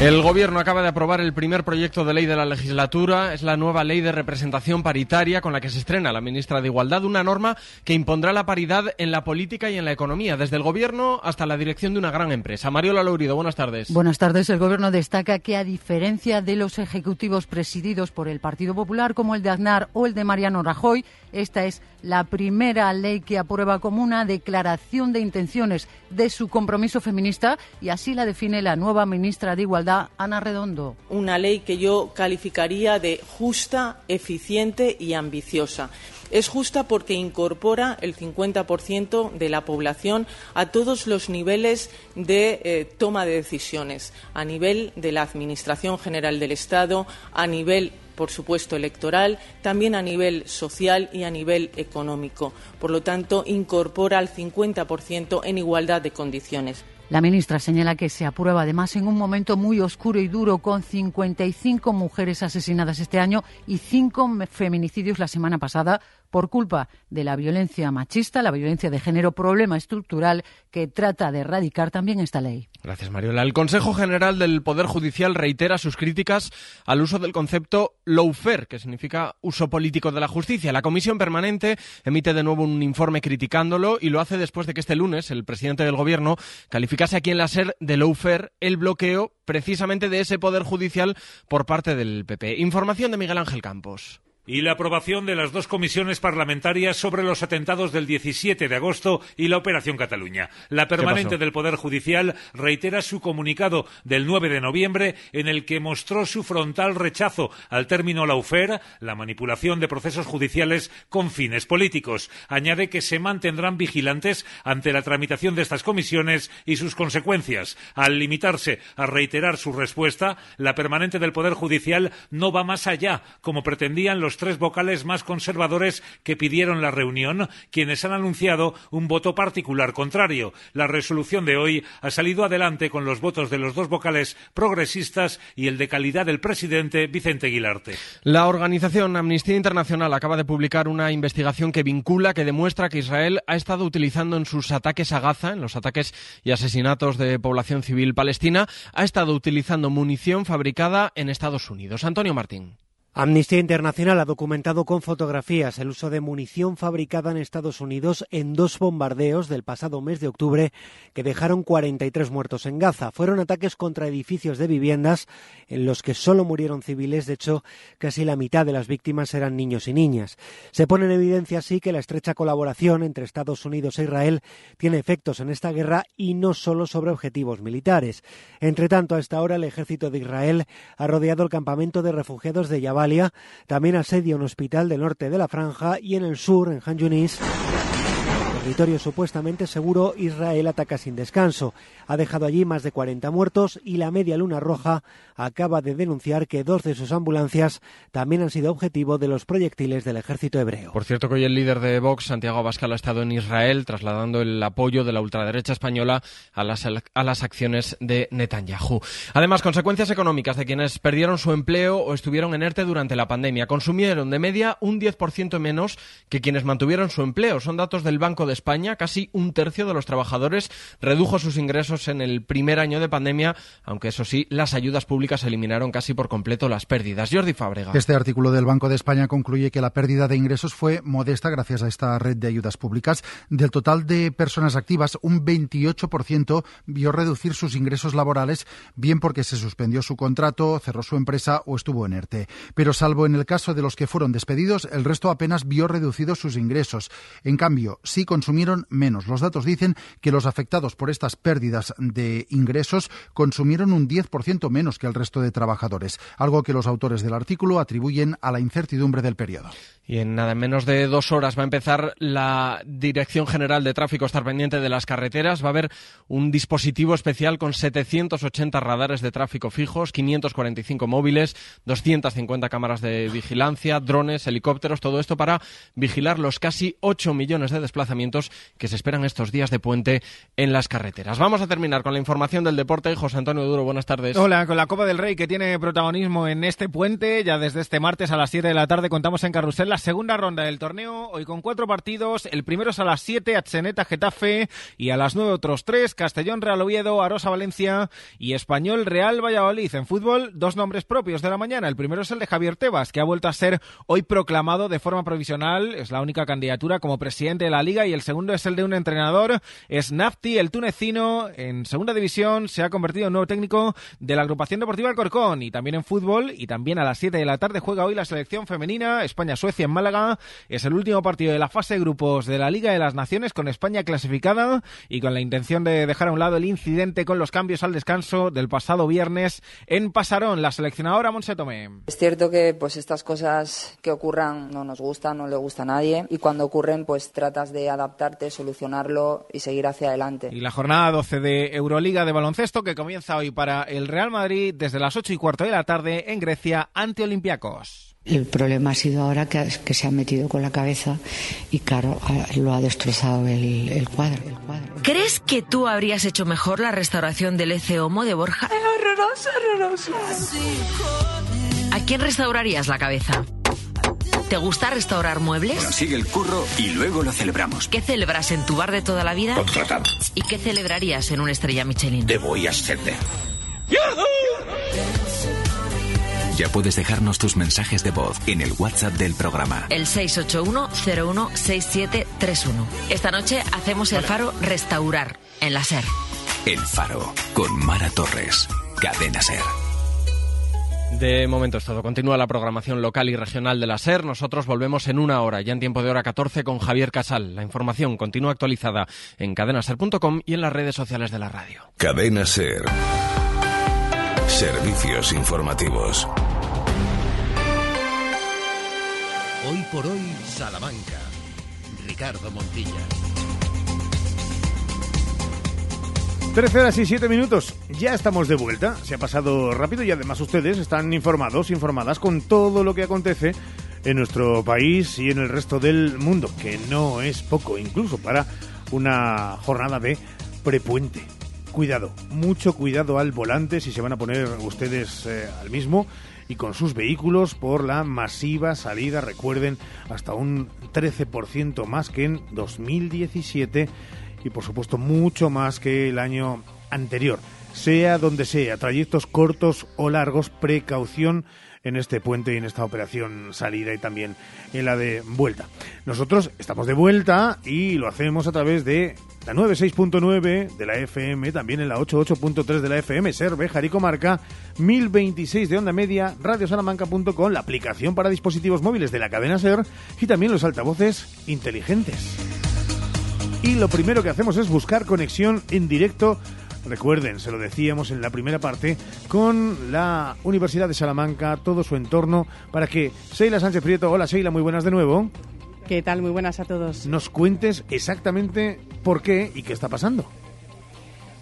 El Gobierno acaba de aprobar el primer proyecto de ley de la legislatura. Es la nueva ley de representación paritaria con la que se estrena la ministra de Igualdad, una norma que impondrá la paridad en la política y en la economía, desde el Gobierno hasta la dirección de una gran empresa. Mariola Lourido, buenas tardes. Buenas tardes. El Gobierno destaca que, a diferencia de los ejecutivos presididos por el Partido Popular, como el de Aznar o el de Mariano Rajoy, esta es la primera ley que aprueba como una declaración de intenciones de su compromiso feminista y así la define la nueva ministra de Ana Redondo. Una ley que yo calificaría de justa, eficiente y ambiciosa. Es justa porque incorpora el 50% de la población a todos los niveles de eh, toma de decisiones, a nivel de la Administración General del Estado, a nivel por supuesto, electoral, también a nivel social y a nivel económico. Por lo tanto, incorpora al 50% en igualdad de condiciones. La ministra señala que se aprueba además en un momento muy oscuro y duro, con 55 mujeres asesinadas este año y cinco feminicidios la semana pasada, por culpa de la violencia machista, la violencia de género, problema estructural que trata de erradicar también esta ley. Gracias, Mariola. El Consejo General del Poder Judicial reitera sus críticas al uso del concepto lawfare, que significa uso político de la justicia. La Comisión Permanente emite de nuevo un informe criticándolo y lo hace después de que este lunes el presidente del Gobierno calificase aquí en la SER de lawfare el bloqueo precisamente de ese Poder Judicial por parte del PP. Información de Miguel Ángel Campos y la aprobación de las dos comisiones parlamentarias sobre los atentados del 17 de agosto y la Operación Cataluña. La permanente del Poder Judicial reitera su comunicado del 9 de noviembre en el que mostró su frontal rechazo al término laufer, la manipulación de procesos judiciales con fines políticos. Añade que se mantendrán vigilantes ante la tramitación de estas comisiones y sus consecuencias. Al limitarse a reiterar su respuesta, la permanente del Poder Judicial no va más allá, como pretendían los tres vocales más conservadores que pidieron la reunión, quienes han anunciado un voto particular contrario. La resolución de hoy ha salido adelante con los votos de los dos vocales progresistas y el de calidad del presidente Vicente Aguilarte. La organización Amnistía Internacional acaba de publicar una investigación que vincula, que demuestra que Israel ha estado utilizando en sus ataques a Gaza, en los ataques y asesinatos de población civil palestina, ha estado utilizando munición fabricada en Estados Unidos. Antonio Martín. Amnistía Internacional ha documentado con fotografías el uso de munición fabricada en Estados Unidos en dos bombardeos del pasado mes de octubre que dejaron 43 muertos en Gaza. Fueron ataques contra edificios de viviendas en los que solo murieron civiles. De hecho, casi la mitad de las víctimas eran niños y niñas. Se pone en evidencia así que la estrecha colaboración entre Estados Unidos e Israel tiene efectos en esta guerra y no solo sobre objetivos militares. Entre tanto, a esta hora el ejército de Israel ha rodeado el campamento de refugiados de Yabal también asedia un hospital del norte de la franja y en el sur, en Han Yunis, territorio supuestamente seguro, Israel ataca sin descanso. Ha dejado allí más de 40 muertos y la Media Luna Roja acaba de denunciar que dos de sus ambulancias también han sido objetivo de los proyectiles del ejército hebreo. Por cierto que hoy el líder de Vox, Santiago Abascal, ha estado en Israel trasladando el apoyo de la ultraderecha española a las, a las acciones de Netanyahu. Además, consecuencias económicas de quienes perdieron su empleo o estuvieron en ERTE durante la pandemia. Consumieron de media un 10% menos que quienes mantuvieron su empleo. Son datos del Banco de España, casi un tercio de los trabajadores redujo sus ingresos en el primer año de pandemia, aunque eso sí, las ayudas públicas eliminaron casi por completo las pérdidas. Jordi Fábrega. Este artículo del Banco de España concluye que la pérdida de ingresos fue modesta gracias a esta red de ayudas públicas. Del total de personas activas, un 28% vio reducir sus ingresos laborales, bien porque se suspendió su contrato, cerró su empresa o estuvo en ERTE. Pero salvo en el caso de los que fueron despedidos, el resto apenas vio reducidos sus ingresos. En cambio, sí consumieron menos. Los datos dicen que los afectados por estas pérdidas de ingresos consumieron un 10% menos que el resto de trabajadores, algo que los autores del artículo atribuyen a la incertidumbre del periodo. Y en nada menos de dos horas va a empezar la Dirección General de Tráfico estar pendiente de las carreteras. Va a haber un dispositivo especial con 780 radares de tráfico fijos, 545 móviles, 250 cámaras de vigilancia, drones, helicópteros, todo esto para vigilar los casi 8 millones de desplazamientos que se esperan estos días de puente en las carreteras. Vamos a terminar con la información del deporte. José Antonio Duro, buenas tardes. Hola, con la Copa del Rey que tiene protagonismo en este puente. Ya desde este martes a las 7 de la tarde contamos en Carrusel segunda ronda del torneo, hoy con cuatro partidos. El primero es a las 7, Atseneta Getafe, y a las 9 otros tres, Castellón Real Oviedo, Arosa Valencia y Español Real Valladolid. En fútbol, dos nombres propios de la mañana. El primero es el de Javier Tebas, que ha vuelto a ser hoy proclamado de forma provisional, es la única candidatura como presidente de la liga, y segundo es el de un entrenador, es Nafti, el tunecino, en segunda división, se ha convertido en nuevo técnico de la agrupación deportiva Alcorcón, y también en fútbol, y también a las 7 de la tarde juega hoy la selección femenina, España-Suecia en Málaga. Es el último partido de la fase de grupos de la Liga de las Naciones con España clasificada y con la intención de dejar a un lado el incidente con los cambios al descanso del pasado viernes en Pasarón. La seleccionadora Monse Tomé. Es cierto que pues estas cosas que ocurran no nos gustan, no le gusta a nadie y cuando ocurren pues tratas de adaptarte, solucionarlo y seguir hacia adelante. Y la jornada 12 de Euroliga de baloncesto que comienza hoy para el Real Madrid desde las 8 y cuarto de la tarde en Grecia ante Olympiacos. El problema ha sido ahora que, se ha metido con la cabeza y, claro, lo ha destrozado el, cuadro, ¿Crees que tú habrías hecho mejor la restauración del Ece Homo de Borja? horroroso, horroroso. ¿A quién restaurarías la cabeza? ¿Te gusta restaurar muebles? Bueno, sigue el curro y luego lo celebramos. ¿Qué celebras en tu bar de toda la vida? Contratado. ¿Y qué celebrarías en una estrella Michelin? Te voy a ascender. Ya puedes dejarnos tus mensajes de voz en el WhatsApp del programa. El 681-016731. Esta noche hacemos el faro Restaurar en la SER. El faro con Mara Torres. Cadena SER. De momento es todo. Continúa la programación local y regional de la SER. Nosotros volvemos en una hora, ya en tiempo de hora 14, con Javier Casal. La información continúa actualizada en cadenaser.com y en las redes sociales de la radio. Cadena SER. Servicios informativos. Hoy por hoy, Salamanca. Ricardo Montilla. 13 horas y 7 minutos. Ya estamos de vuelta. Se ha pasado rápido y además ustedes están informados, informadas con todo lo que acontece en nuestro país y en el resto del mundo, que no es poco, incluso para una jornada de prepuente cuidado, mucho cuidado al volante si se van a poner ustedes eh, al mismo y con sus vehículos por la masiva salida, recuerden, hasta un 13% más que en 2017 y por supuesto mucho más que el año anterior. Sea donde sea, trayectos cortos o largos, precaución en este puente y en esta operación salida y también en la de vuelta. Nosotros estamos de vuelta y lo hacemos a través de la 96.9 de la FM, también en la 88.3 de la FM, Ser Bejar y Comarca, 1026 de onda media, radiosalamanca.com, la aplicación para dispositivos móviles de la cadena Ser y también los altavoces inteligentes. Y lo primero que hacemos es buscar conexión en directo Recuerden, se lo decíamos en la primera parte, con la Universidad de Salamanca, todo su entorno, para que Sheila Sánchez Prieto, hola Sheila, muy buenas de nuevo. ¿Qué tal? Muy buenas a todos. Nos cuentes exactamente por qué y qué está pasando.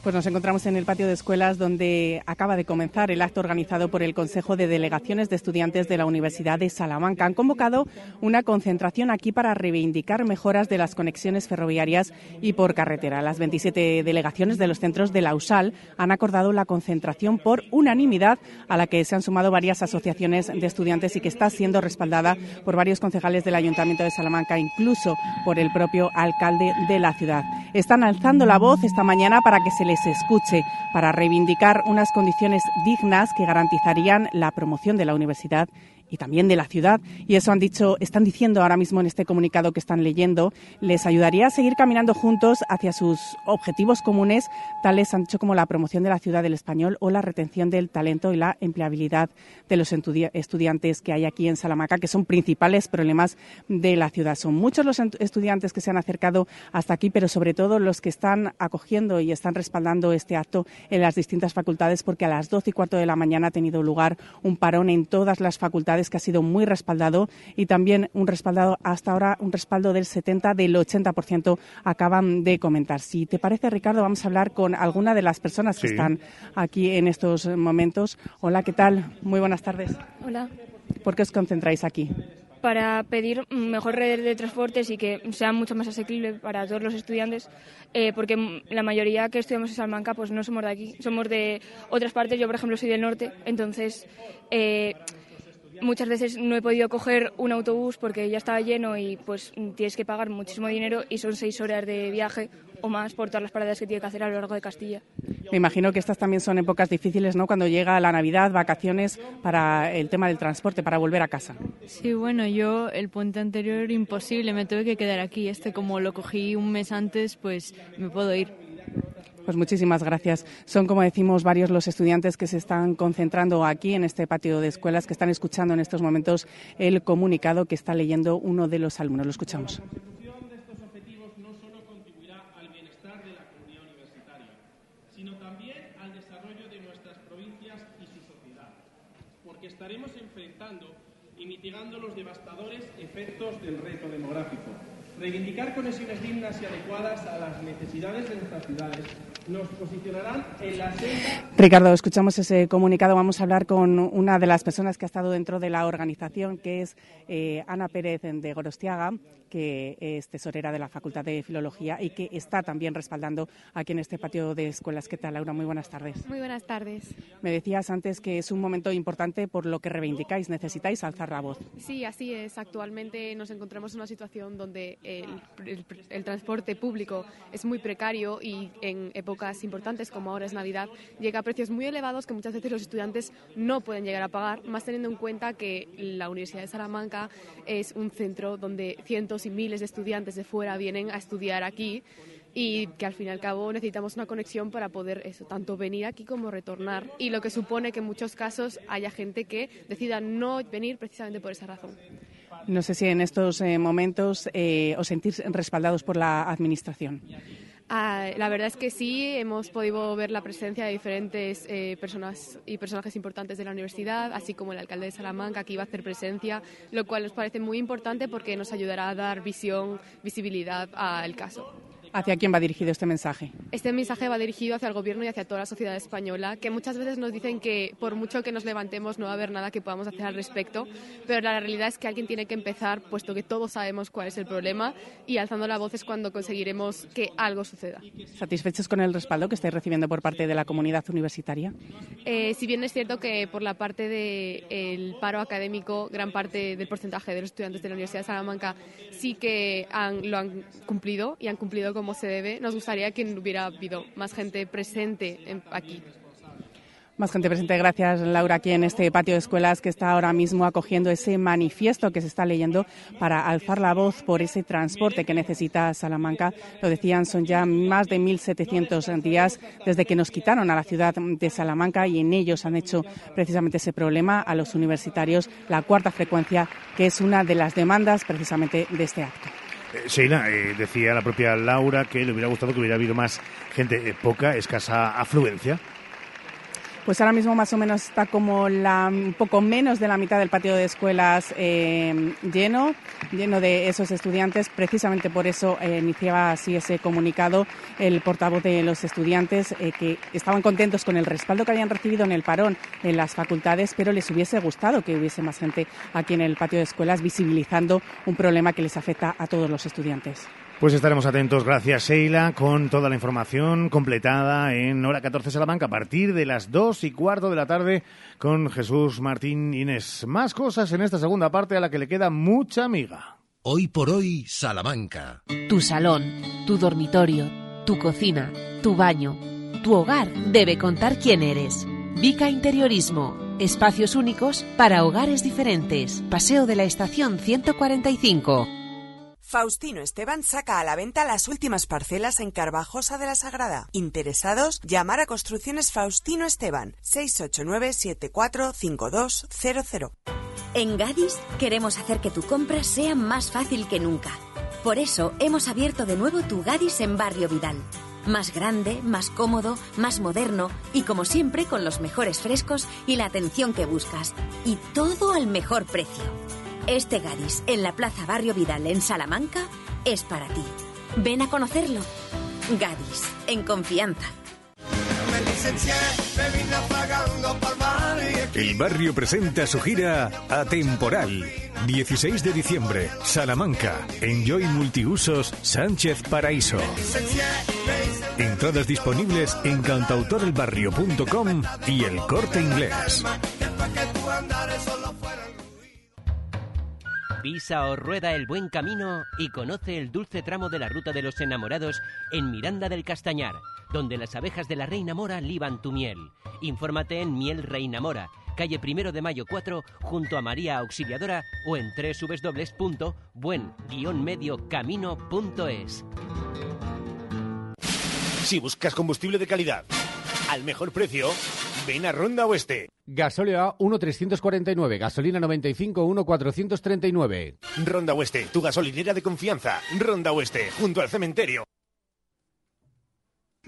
Pues nos encontramos en el patio de escuelas donde acaba de comenzar el acto organizado por el Consejo de Delegaciones de Estudiantes de la Universidad de Salamanca. Han convocado una concentración aquí para reivindicar mejoras de las conexiones ferroviarias y por carretera. Las 27 delegaciones de los centros de la USAL han acordado la concentración por unanimidad a la que se han sumado varias asociaciones de estudiantes y que está siendo respaldada por varios concejales del Ayuntamiento de Salamanca, incluso por el propio alcalde de la ciudad. Están alzando la voz esta mañana para que se les se escuche para reivindicar unas condiciones dignas que garantizarían la promoción de la universidad y también de la ciudad. Y eso han dicho, están diciendo ahora mismo en este comunicado que están leyendo, les ayudaría a seguir caminando juntos hacia sus objetivos comunes, tales han dicho como la promoción de la ciudad del español o la retención del talento y la empleabilidad de los estudiantes que hay aquí en Salamanca, que son principales problemas de la ciudad. Son muchos los estudiantes que se han acercado hasta aquí, pero sobre todo los que están acogiendo y están respaldando este acto en las distintas facultades, porque a las doce y cuarto de la mañana ha tenido lugar un parón en todas las facultades que ha sido muy respaldado y también un respaldado hasta ahora un respaldo del 70 del 80% acaban de comentar. Si te parece Ricardo, vamos a hablar con alguna de las personas que están aquí en estos momentos. Hola, ¿qué tal? Muy buenas tardes. Hola. ¿Por qué os concentráis aquí? para pedir mejor red de transportes y que sea mucho más asequible para todos los estudiantes, eh, porque la mayoría que estudiamos en Salamanca pues no somos de aquí, somos de otras partes. Yo, por ejemplo, soy del norte, entonces eh, muchas veces no he podido coger un autobús porque ya estaba lleno y pues tienes que pagar muchísimo dinero y son seis horas de viaje o más por todas las paradas que tiene que hacer a lo largo de Castilla. Me imagino que estas también son épocas difíciles, ¿no? Cuando llega la Navidad, vacaciones para el tema del transporte, para volver a casa. Sí, bueno, yo el puente anterior imposible, me tuve que quedar aquí. Este como lo cogí un mes antes, pues me puedo ir. Pues muchísimas gracias. Son, como decimos, varios los estudiantes que se están concentrando aquí en este patio de escuelas, que están escuchando en estos momentos el comunicado que está leyendo uno de los alumnos. Lo escuchamos. sino también al desarrollo de nuestras provincias y su sociedad, porque estaremos enfrentando y mitigando los devastadores efectos del reto demográfico. Reivindicar conexiones dignas y adecuadas a las necesidades de nuestras ciudades nos posicionarán en la senda. Ricardo, escuchamos ese comunicado. Vamos a hablar con una de las personas que ha estado dentro de la organización, que es eh, Ana Pérez de Gorostiaga, que es tesorera de la Facultad de Filología y que está también respaldando aquí en este patio de escuelas. ¿Qué tal, Laura? Muy buenas tardes. Muy buenas tardes. Me decías antes que es un momento importante por lo que reivindicáis. Necesitáis alzar la voz. Sí, así es. Actualmente nos encontramos en una situación donde el, el transporte público es muy precario y en épocas importantes como ahora es Navidad, llega a precios muy elevados que muchas veces los estudiantes no pueden llegar a pagar, más teniendo en cuenta que la Universidad de Salamanca es un centro donde cientos y miles de estudiantes de fuera vienen a estudiar aquí y que al fin y al cabo necesitamos una conexión para poder eso, tanto venir aquí como retornar y lo que supone que en muchos casos haya gente que decida no venir precisamente por esa razón. No sé si en estos eh, momentos eh, os sentís respaldados por la Administración. Ah, la verdad es que sí, hemos podido ver la presencia de diferentes eh, personas y personajes importantes de la universidad, así como el alcalde de Salamanca, que iba a hacer presencia, lo cual nos parece muy importante porque nos ayudará a dar visión, visibilidad al caso. ¿Hacia quién va dirigido este mensaje? Este mensaje va dirigido hacia el gobierno y hacia toda la sociedad española, que muchas veces nos dicen que por mucho que nos levantemos no va a haber nada que podamos hacer al respecto, pero la realidad es que alguien tiene que empezar, puesto que todos sabemos cuál es el problema, y alzando la voz es cuando conseguiremos que algo suceda. ¿Satisfechos con el respaldo que estáis recibiendo por parte de la comunidad universitaria? Eh, si bien es cierto que por la parte del paro académico, gran parte del porcentaje de los estudiantes de la Universidad de Salamanca sí que lo han cumplido y han cumplido como se debe, nos gustaría que hubiera habido más gente presente aquí. Más gente presente, gracias Laura, aquí en este patio de escuelas que está ahora mismo acogiendo ese manifiesto que se está leyendo para alzar la voz por ese transporte que necesita Salamanca. Lo decían, son ya más de 1.700 días desde que nos quitaron a la ciudad de Salamanca y en ellos han hecho precisamente ese problema a los universitarios, la cuarta frecuencia, que es una de las demandas precisamente de este acto. Eh, Sheila, eh, decía la propia Laura que le hubiera gustado que hubiera habido más gente, eh, poca, escasa afluencia. Pues ahora mismo más o menos está como la, un poco menos de la mitad del patio de escuelas eh, lleno, lleno de esos estudiantes. Precisamente por eso eh, iniciaba así ese comunicado el portavoz de los estudiantes eh, que estaban contentos con el respaldo que habían recibido en el parón en las facultades, pero les hubiese gustado que hubiese más gente aquí en el patio de escuelas visibilizando un problema que les afecta a todos los estudiantes. Pues estaremos atentos, gracias Sheila, con toda la información completada en Hora 14 Salamanca a partir de las 2 y cuarto de la tarde con Jesús Martín Inés. Más cosas en esta segunda parte a la que le queda mucha amiga. Hoy por hoy, Salamanca. Tu salón, tu dormitorio, tu cocina, tu baño, tu hogar debe contar quién eres. Vica Interiorismo. Espacios únicos para hogares diferentes. Paseo de la Estación 145. Faustino Esteban saca a la venta las últimas parcelas en Carvajosa de la Sagrada. Interesados, llamar a Construcciones Faustino Esteban 689-745200. En Gadis queremos hacer que tu compra sea más fácil que nunca. Por eso hemos abierto de nuevo tu Gadis en Barrio Vidal. Más grande, más cómodo, más moderno y como siempre con los mejores frescos y la atención que buscas. Y todo al mejor precio. Este Gadis en la Plaza Barrio Vidal en Salamanca es para ti. Ven a conocerlo. Gadis, en confianza. El barrio presenta su gira Atemporal. 16 de diciembre, Salamanca. Enjoy Multiusos Sánchez Paraíso. Entradas disponibles en cantautorelbarrio.com y el corte inglés. Pisa o rueda el buen camino y conoce el dulce tramo de la ruta de los enamorados en Miranda del Castañar, donde las abejas de la Reina Mora liban tu miel. Infórmate en Miel Reina Mora, calle Primero de Mayo 4, junto a María Auxiliadora o en www.buen-mediocamino.es. Si buscas combustible de calidad al mejor precio, ven a Ronda Oeste. Gasóleo A 1,349, gasolina 95, 1,439. Ronda Oeste, tu gasolinera de confianza. Ronda Oeste, junto al cementerio.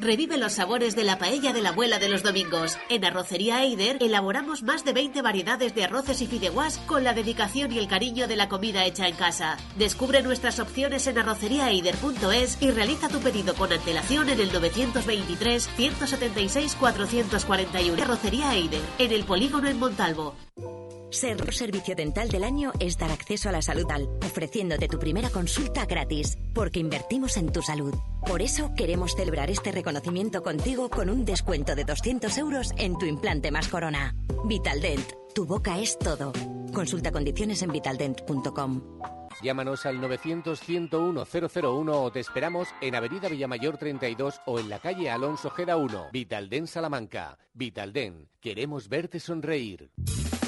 Revive los sabores de la paella de la abuela de los domingos. En Arrocería Eider elaboramos más de 20 variedades de arroces y fideguas con la dedicación y el cariño de la comida hecha en casa. Descubre nuestras opciones en arroceriaeider.es y realiza tu pedido con antelación en el 923 176 441. Arrocería Eider, en el polígono en Montalvo. Ser servicio dental del año es dar acceso a la salud al, ofreciéndote tu primera consulta gratis, porque invertimos en tu salud. Por eso queremos celebrar este reconocimiento contigo con un descuento de 200 euros en tu implante más corona. Vitaldent, tu boca es todo. Consulta condiciones en vitaldent.com. Llámanos al 900-101-001 o te esperamos en Avenida Villamayor 32 o en la calle Alonso Gera 1. Vitalden Salamanca. Vitalden, queremos verte sonreír.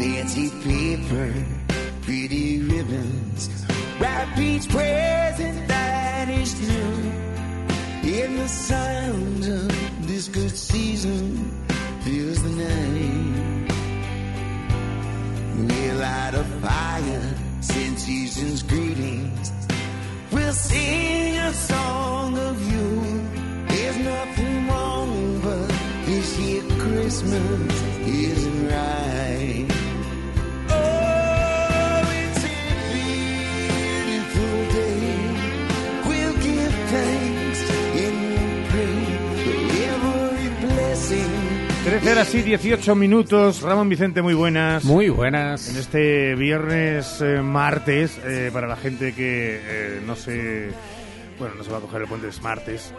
Fancy paper, pretty ribbons, wrap each present that is new. In the sound of this good season fills the night. We'll light a fire, send season's greetings. We'll sing a song of you. There's nothing wrong, but this year Christmas isn't right. 13 horas y 18 minutos. Ramón Vicente, muy buenas. Muy buenas. En este viernes, eh, martes, eh, para la gente que eh, no se... Bueno, no se va a coger el puente es martes.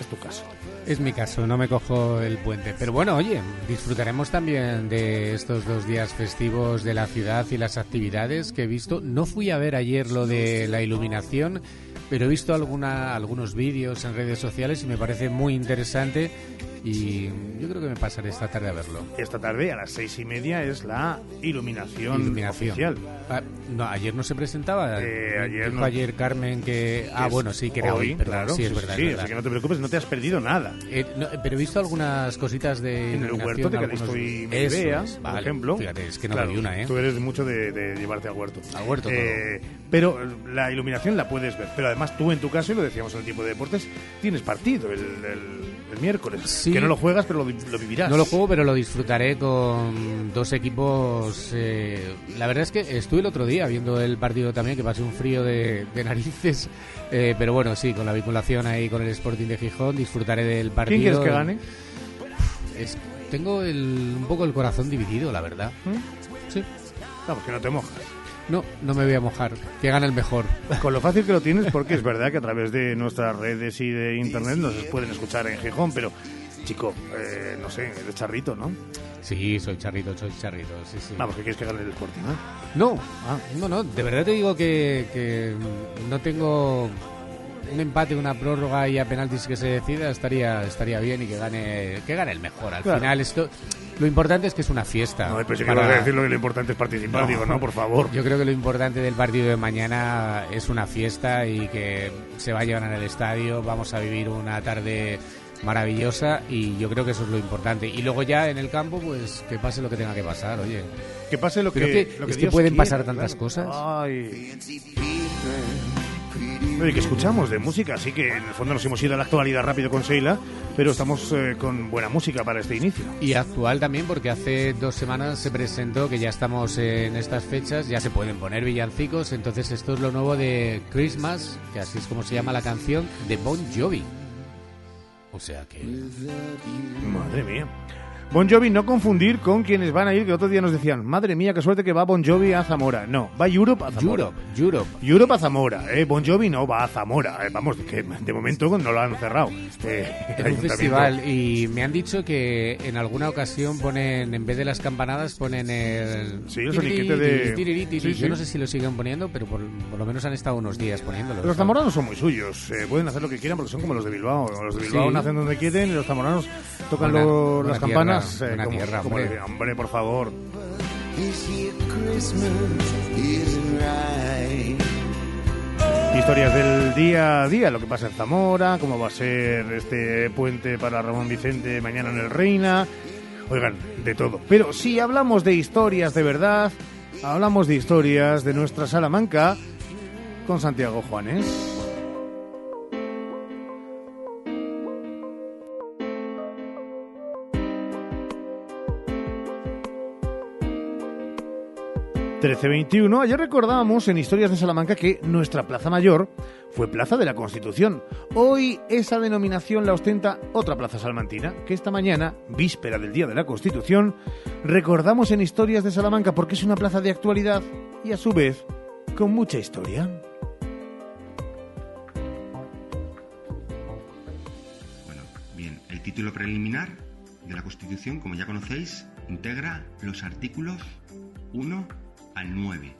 Es tu caso. Es mi caso, no me cojo el puente. Pero bueno, oye, disfrutaremos también de estos dos días festivos de la ciudad y las actividades que he visto. No fui a ver ayer lo de la iluminación, pero he visto alguna, algunos vídeos en redes sociales y me parece muy interesante y yo creo que me pasaré esta tarde a verlo. Esta tarde a las seis y media es la iluminación, Iluminación. oficial. Ah, no, ayer no se presentaba. Eh, ayer no. ayer Carmen que. Ah, Es bueno, sí, que era hoy, perdón, claro. sí, es verdad. Sí, es o verdad. sea que no te preocupes, no te has perdido nada. Eh, no, pero he visto algunas cositas de. En el huerto de algunos- y Eso Medea, es, por vale. ejemplo. Fíjate, es que no Claro, doy una, ¿eh? Tú eres mucho de, de llevarte al huerto. Al huerto. Eh, pero la iluminación la puedes ver. Pero además tú en tu caso, y lo decíamos en el tiempo de deportes, tienes partido el, el- el miércoles. Sí. Que no lo juegas, pero lo, lo vivirás. No lo juego, pero lo disfrutaré con dos equipos. eh, la verdad es que estuve el otro día viendo el partido también, que pasé un frío de, de narices. eh, pero bueno, sí, con la vinculación ahí con el Sporting de Gijón, disfrutaré del partido. ¿Quién quieres que gane? Es- tengo el- un poco el corazón dividido, la verdad. Sí. Vamos, que no te mojas. No, no me voy a mojar. Que gane el mejor. Con lo fácil que lo tienes, porque es verdad que a través de nuestras redes y de internet nos pueden escuchar en Gijón, pero, chico, eh, no sé, eres charrito, ¿no? Sí, soy charrito, soy charrito. Sí, sí. Vamos, que quieres que gane el Sporting, ¿no? No, no, no, de verdad te digo que, que no tengo un empate, una prórroga y a penaltis que se decida, estaría estaría bien y que gane que gane el mejor. Al Claro. final esto lo importante es que es una fiesta. No, pero si Para- decir lo que lo importante es participar, No. digo, no, por favor. Yo creo que lo importante del partido de mañana es una fiesta y que se va a llevar en el estadio, vamos a vivir una tarde maravillosa y yo creo que eso es lo importante. Y luego ya en el campo, pues que pase lo que tenga que pasar, oye. Que pase lo que, que- lo que es que Dios pueden quiera, pasar tantas claro. cosas. Ay. Oye, que escuchamos de música, así que en el fondo nos hemos ido a la actualidad rápido con Sheila, pero estamos eh, con buena música para este inicio. Y actual también porque hace dos semanas se presentó que ya estamos en estas fechas, ya se pueden poner villancicos, entonces esto es lo nuevo de Christmas, que así es como se llama la canción de Bon Jovi. O sea que... Madre mía. Bon Jovi no confundir con quienes van a ir, que otro día nos decían, madre mía, qué suerte que va Bon Jovi a Zamora. No, va Europe a Zamora. Europe, Europe. Europe a Zamora, eh. Bon Jovi no va a Zamora. eh, Vamos, que de momento no lo han cerrado. Eh, Es un festival y me han dicho que en alguna ocasión ponen, en vez de las campanadas, ponen el... Sí, el soniquete de-. Sí, sí. Yo no sé si lo siguen poniendo, pero por, por lo menos han estado unos días poniéndolo. Los zamoranos son muy suyos, eh, pueden hacer lo que quieran porque son como los de Bilbao. Los de Bilbao Sí. nacen donde quieren y los zamoranos tocan Buena- lo- buena las campanas eh, buena como, tierra, como hombre. por favor. Historias del día a día, lo que pasa en Zamora, cómo va a ser este puente para Ramón Vicente mañana en el Reina. Oigan, de todo. Pero si hablamos de historias de verdad, hablamos de historias de nuestra Salamanca con Santiago Juanes. ...1321... Ayer recordábamos en Historias de Salamanca que nuestra Plaza Mayor fue Plaza de la Constitución. Hoy esa denominación la ostenta otra plaza salmantina, que esta mañana, víspera del Día de la Constitución, recordamos en Historias de Salamanca porque es una plaza de actualidad y a su vez con mucha historia. Bien, el título preliminar de la Constitución, como ya conocéis, integra los artículos 1 al 9.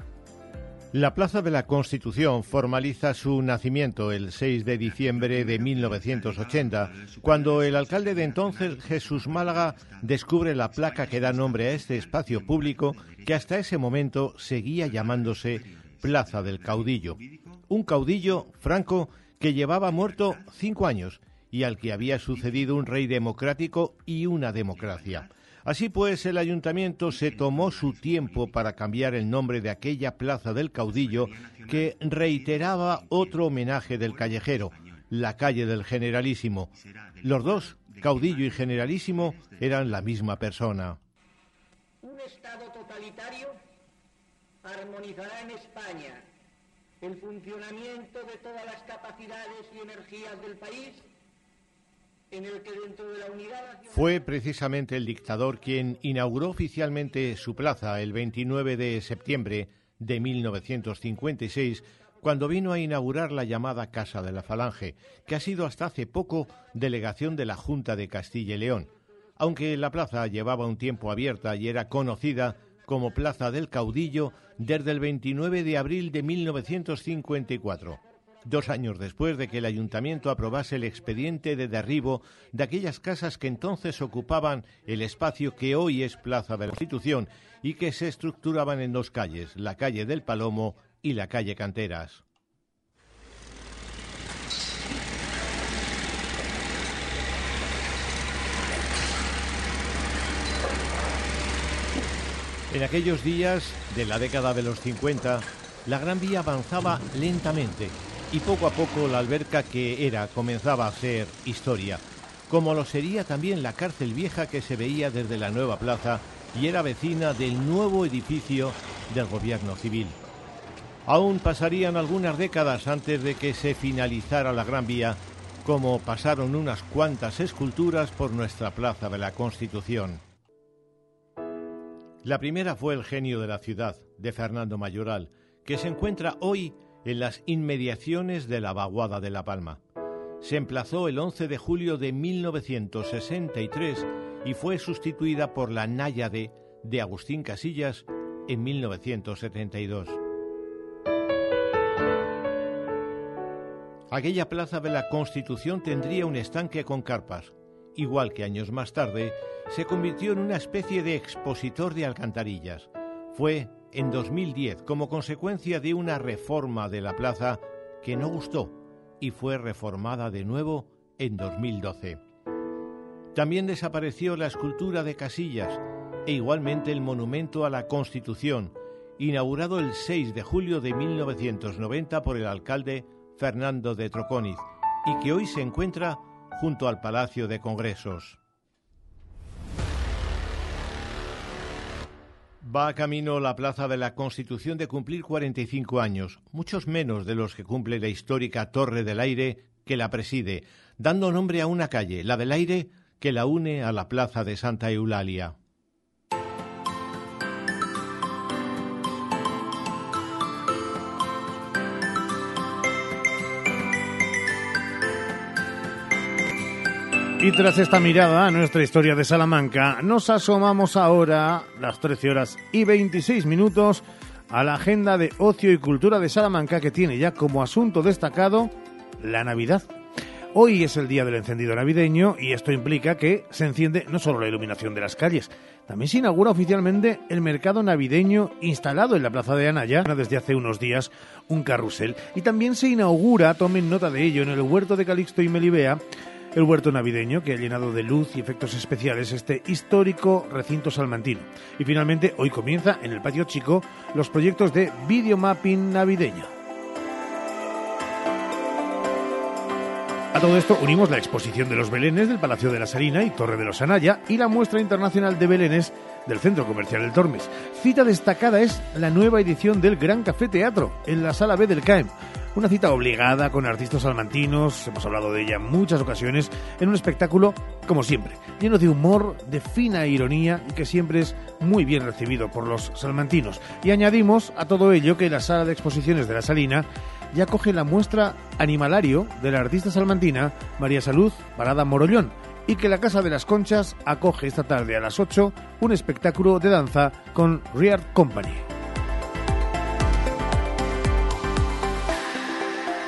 La Plaza de la Constitución formaliza su nacimiento el 6 de diciembre de 1980, cuando el alcalde de entonces, Jesús Málaga, descubre la placa que da nombre a este espacio público que hasta ese momento seguía llamándose Plaza del Caudillo. Un caudillo, Franco, que llevaba muerto cinco años y al que había sucedido un rey democrático y una democracia. Así pues, el ayuntamiento se tomó su tiempo para cambiar el nombre de aquella plaza del caudillo que reiteraba otro homenaje del callejero, la calle del generalísimo. Los dos, caudillo y generalísimo, eran la misma persona. Un Estado totalitario armonizará en España el funcionamiento de todas las capacidades y energías del país Fue precisamente el dictador quien inauguró oficialmente su plaza el 29 de septiembre de 1956, cuando vino a inaugurar la llamada Casa de la Falange, que ha sido hasta hace poco delegación de la Junta de Castilla y León, aunque la plaza llevaba un tiempo abierta y era conocida como Plaza del Caudillo desde el 29 de abril de 1954 dos años después de que el ayuntamiento aprobase el expediente de derribo de aquellas casas que entonces ocupaban el espacio que hoy es Plaza de la Constitución y que se estructuraban en dos calles, la calle del Palomo y la calle Canteras. En aquellos días de la década de los 50, la Gran Vía avanzaba lentamente y poco a poco la alberca que era comenzaba a ser historia, como lo sería también la cárcel vieja que se veía desde la nueva plaza y era vecina del nuevo edificio del gobierno civil. Aún pasarían algunas décadas antes de que se finalizara la Gran Vía, como pasaron unas cuantas esculturas por nuestra Plaza de la Constitución. La primera fue El genio de la ciudad, de Fernando Mayoral, que se encuentra hoy en las inmediaciones de la vaguada de La Palma. Se emplazó el 11 de julio de 1963 y fue sustituida por la Náyade de Agustín Casillas en 1972. Aquella plaza de la Constitución tendría un estanque con carpas. Igual que años más tarde, se convirtió en una especie de expositor de alcantarillas. Fue en 2010 como consecuencia de una reforma de la plaza que no gustó y fue reformada de nuevo en 2012. También desapareció la escultura de Casillas e igualmente el monumento a la Constitución, inaugurado el 6 de julio de 1990 por el alcalde Fernando de Trocóniz y que hoy se encuentra junto al Palacio de Congresos. Va a camino la Plaza de la Constitución de cumplir 45 años, muchos menos de los que cumple la histórica Torre del Aire que la preside, dando nombre a una calle, la del Aire, que la une a la Plaza de Santa Eulalia. Y tras esta mirada a nuestra historia de Salamanca, nos asomamos ahora, las 13 horas y 26 minutos, a la agenda de ocio y cultura de Salamanca que tiene ya como asunto destacado la Navidad. Hoy es el día del encendido navideño y esto implica que se enciende no solo la iluminación de las calles, también se inaugura oficialmente el mercado navideño instalado en la Plaza de Anaya desde hace unos días un carrusel y también se inaugura, tomen nota de ello, en el huerto de Calixto y Melibea el huerto navideño que ha llenado de luz y efectos especiales este histórico recinto salmantino. Y finalmente hoy comienza en el patio chico los proyectos de videomapping navideño. A todo esto unimos la exposición de los belenes del Palacio de la Salina y Torre de los Anaya y la muestra internacional de belenes del Centro Comercial del Tormes. Cita destacada es la nueva edición del Gran Café Teatro en la Sala B del CAEM. Una cita obligada con artistas salmantinos, hemos hablado de ella en muchas ocasiones, en un espectáculo, como siempre, lleno de humor, de fina ironía y que siempre es muy bien recibido por los salmantinos. Y añadimos a todo ello que la sala de exposiciones de la Salina ya coge la muestra Animalario de la artista salmantina María Salud Parada Morollón y que la Casa de las Conchas acoge esta tarde a las 8 un espectáculo de danza con Riard Company.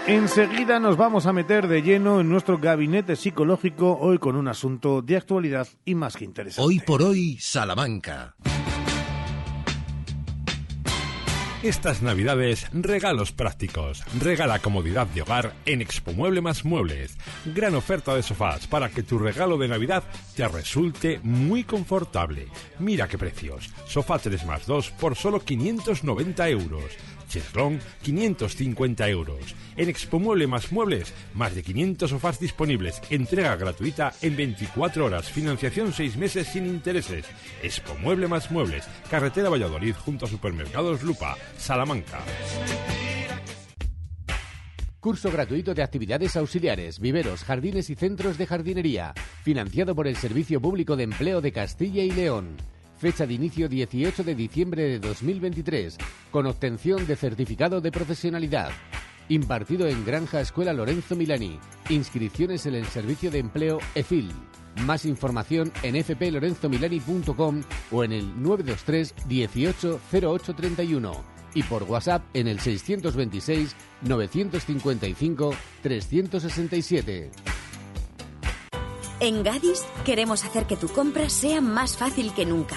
Enseguida nos vamos a meter de lleno en nuestro gabinete psicológico hoy con un asunto de actualidad y más que interesante. Hoy por hoy, Salamanca. Estas navidades, regalos prácticos. Regala comodidad de hogar en Expo Mueble más Muebles. Gran oferta de sofás para que tu regalo de Navidad te resulte muy confortable. Mira qué precios. Sofá 3 más 2 por solo 590 euros. Cheslong 550 euros. En Expo Mueble más Muebles, más de 500 sofás disponibles. Entrega gratuita en 24 horas. Financiación 6 meses sin intereses. Expo Mueble más Muebles. Carretera Valladolid junto a Supermercados Lupa. Salamanca. Curso gratuito de actividades auxiliares, viveros, jardines y centros de jardinería. Financiado por el Servicio Público de Empleo de Castilla y León. Fecha de inicio 18 de diciembre de 2023. Con obtención de certificado de profesionalidad. Impartido en Granja Escuela Lorenzo Milani. Inscripciones en el Servicio de Empleo EFIL. Más información en fplorenzomilani.com o en el 923 18 0831 y por WhatsApp en el 626 955 367. En Gadis queremos hacer que tu compra sea más fácil que nunca.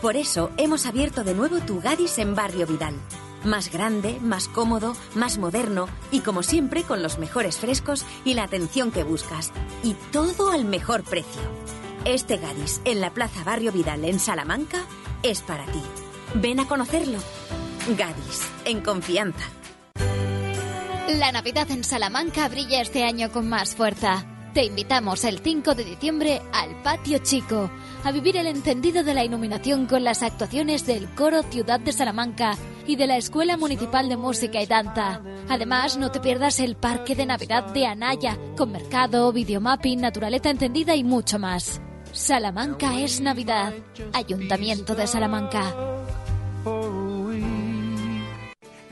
Por eso hemos abierto de nuevo tu Gadis en Barrio Vidal. Más grande, más cómodo, más moderno y como siempre con los mejores frescos y la atención que buscas. Y todo al mejor precio. Este Gadis en la Plaza Barrio Vidal en Salamanca es para ti. Ven a conocerlo. Gadis, en confianza. La Navidad en Salamanca brilla este año con más fuerza. Te invitamos el 5 de diciembre al Patio Chico a vivir el encendido de la iluminación con las actuaciones del Coro Ciudad de Salamanca y de la Escuela Municipal de Música y Danza. Además, no te pierdas el Parque de Navidad de Anaya, con mercado, videomapping, naturaleza encendida y mucho más. Salamanca es Navidad. Ayuntamiento de Salamanca.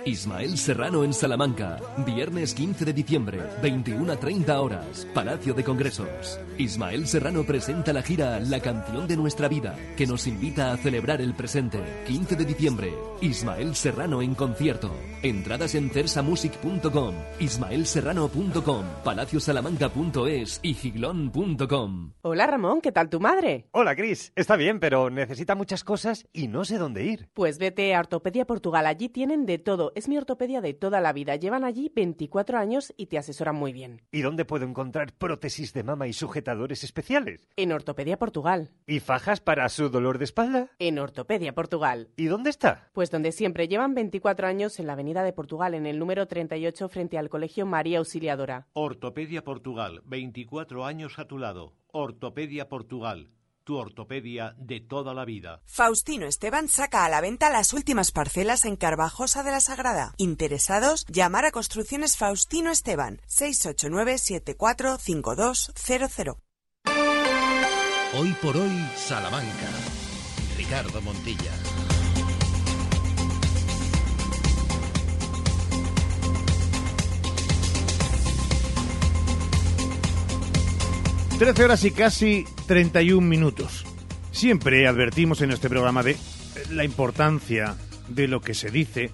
Ismael Serrano en Salamanca, viernes 15 de diciembre, 21 a 30 horas, Palacio de Congresos. Ismael Serrano presenta la gira La canción de nuestra vida, que nos invita a celebrar el presente. 15 de diciembre, Ismael Serrano en concierto. Entradas en cersamusic.com, ismaelserrano.com, palaciosalamanca.es y giglón.com. Hola Ramón, ¿qué tal tu madre? Hola Cris, está bien, pero necesita muchas cosas y no sé dónde ir. Pues vete a Ortopedia Portugal, allí tienen de todo es mi ortopedia de toda la vida. Llevan allí 24 años y te asesoran muy bien. ¿Y dónde puedo encontrar prótesis de mama y sujetadores especiales? En Ortopedia Portugal. ¿Y fajas para su dolor de espalda? En Ortopedia Portugal. ¿Y dónde está? Pues donde siempre. Llevan 24 años en la Avenida de Portugal, en el número 38 frente al Colegio María Auxiliadora. Ortopedia Portugal, 24 años a tu lado. Ortopedia Portugal tu ortopedia de toda la vida. Faustino Esteban saca a la venta las últimas parcelas en Carvajosa de la Sagrada. Interesados, llamar a Construcciones Faustino Esteban 689-745200. Hoy por hoy, Salamanca. Ricardo Montilla. 13 horas y casi 31 minutos. Siempre advertimos en este programa de la importancia de lo que se dice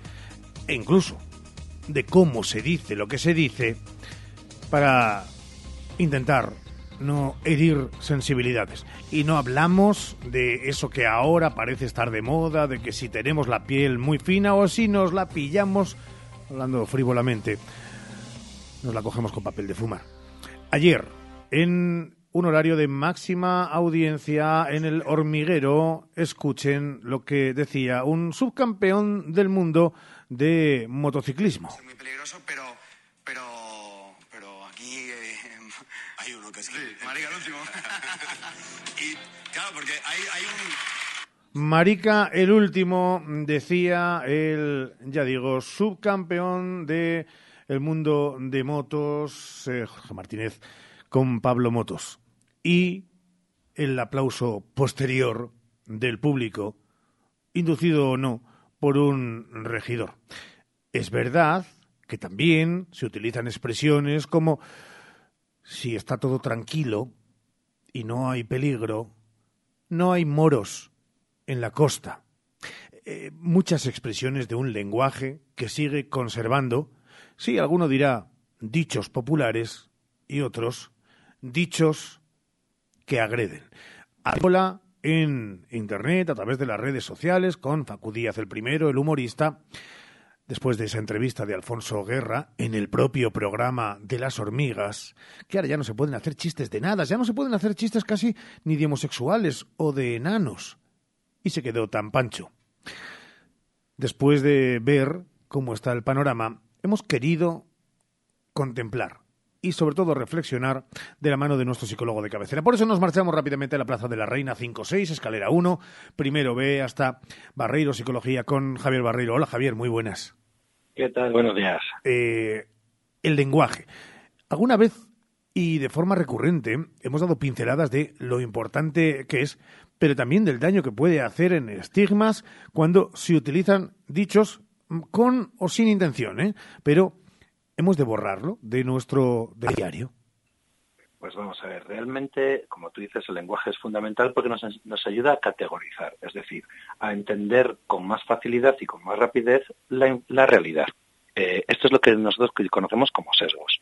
e incluso de cómo se dice lo que se dice para intentar no herir sensibilidades. Y no hablamos de eso que ahora parece estar de moda, de que si tenemos la piel muy fina o si nos la pillamos, hablando frívolamente, nos la cogemos con papel de fumar. Ayer, en un horario de máxima audiencia en el hormiguero. Escuchen lo que decía un subcampeón del mundo de motociclismo. Es muy peligroso, pero, pero, pero aquí eh, <laughs> hay uno que es marica el último. <laughs> y claro, porque hay, hay un... Marica, el último, decía el, ya digo, subcampeón de el mundo de motos, eh, Jorge Martínez, con Pablo Motos y el aplauso posterior del público, inducido o no por un regidor. Es verdad que también se utilizan expresiones como si está todo tranquilo y no hay peligro, no hay moros en la costa. Eh, muchas expresiones de un lenguaje que sigue conservando, sí, alguno dirá dichos populares y otros dichos que agreden. Habla en Internet, a través de las redes sociales, con Facu Díaz el primero, el humorista, después de esa entrevista de Alfonso Guerra en el propio programa de las hormigas, que ahora ya no se pueden hacer chistes de nada, ya no se pueden hacer chistes casi ni de homosexuales o de enanos. Y se quedó tan pancho. Después de ver cómo está el panorama, hemos querido contemplar y sobre todo reflexionar de la mano de nuestro psicólogo de cabecera. Por eso nos marchamos rápidamente a la Plaza de la Reina 5-6, escalera 1, primero B hasta Barreiro Psicología con Javier Barreiro. Hola Javier, muy buenas. ¿Qué tal? Buenos días. Eh, el lenguaje. ¿Alguna vez y de forma recurrente hemos dado pinceladas de lo importante que es, pero también del daño que puede hacer en estigmas cuando se utilizan dichos con o sin intención, ¿eh? pero hemos de borrarlo de nuestro diario. Pues vamos a ver, realmente, como tú dices, el lenguaje es fundamental porque nos, nos ayuda a categorizar, es decir, a entender con más facilidad y con más rapidez la, la realidad. Eh, esto es lo que nosotros conocemos como sesgos.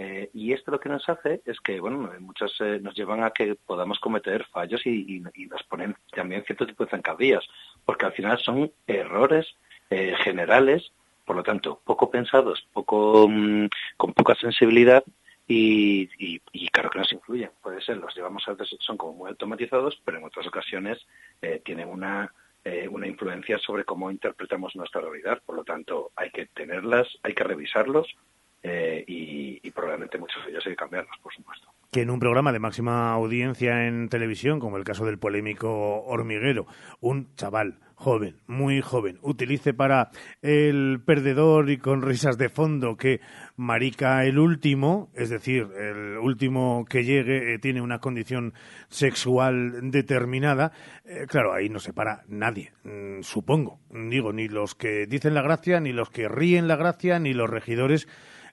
Eh, y esto lo que nos hace es que, bueno, muchos eh, nos llevan a que podamos cometer fallos y, nos ponen también cierto tipo de zancadillas, porque al final son errores eh, generales, por lo tanto, poco pensados, poco mm, con poca sensibilidad y, claro que nos influyen. Puede ser, los llevamos a son como muy automatizados, pero en otras ocasiones tienen una una influencia sobre cómo interpretamos nuestra realidad. Por lo tanto, hay que tenerlas, hay que revisarlos, eh, y, probablemente muchos de ellos hay que cambiarlos, por supuesto. Que en un programa de máxima audiencia en televisión, como el caso del polémico hormiguero, un chaval joven, muy joven, utilice para el perdedor y con risas de fondo que marica el último, es decir, el último que llegue eh, tiene una condición sexual determinada, eh, claro, ahí no se para nadie, mm, supongo. Digo, ni los que dicen la gracia, ni los que ríen la gracia, ni los regidores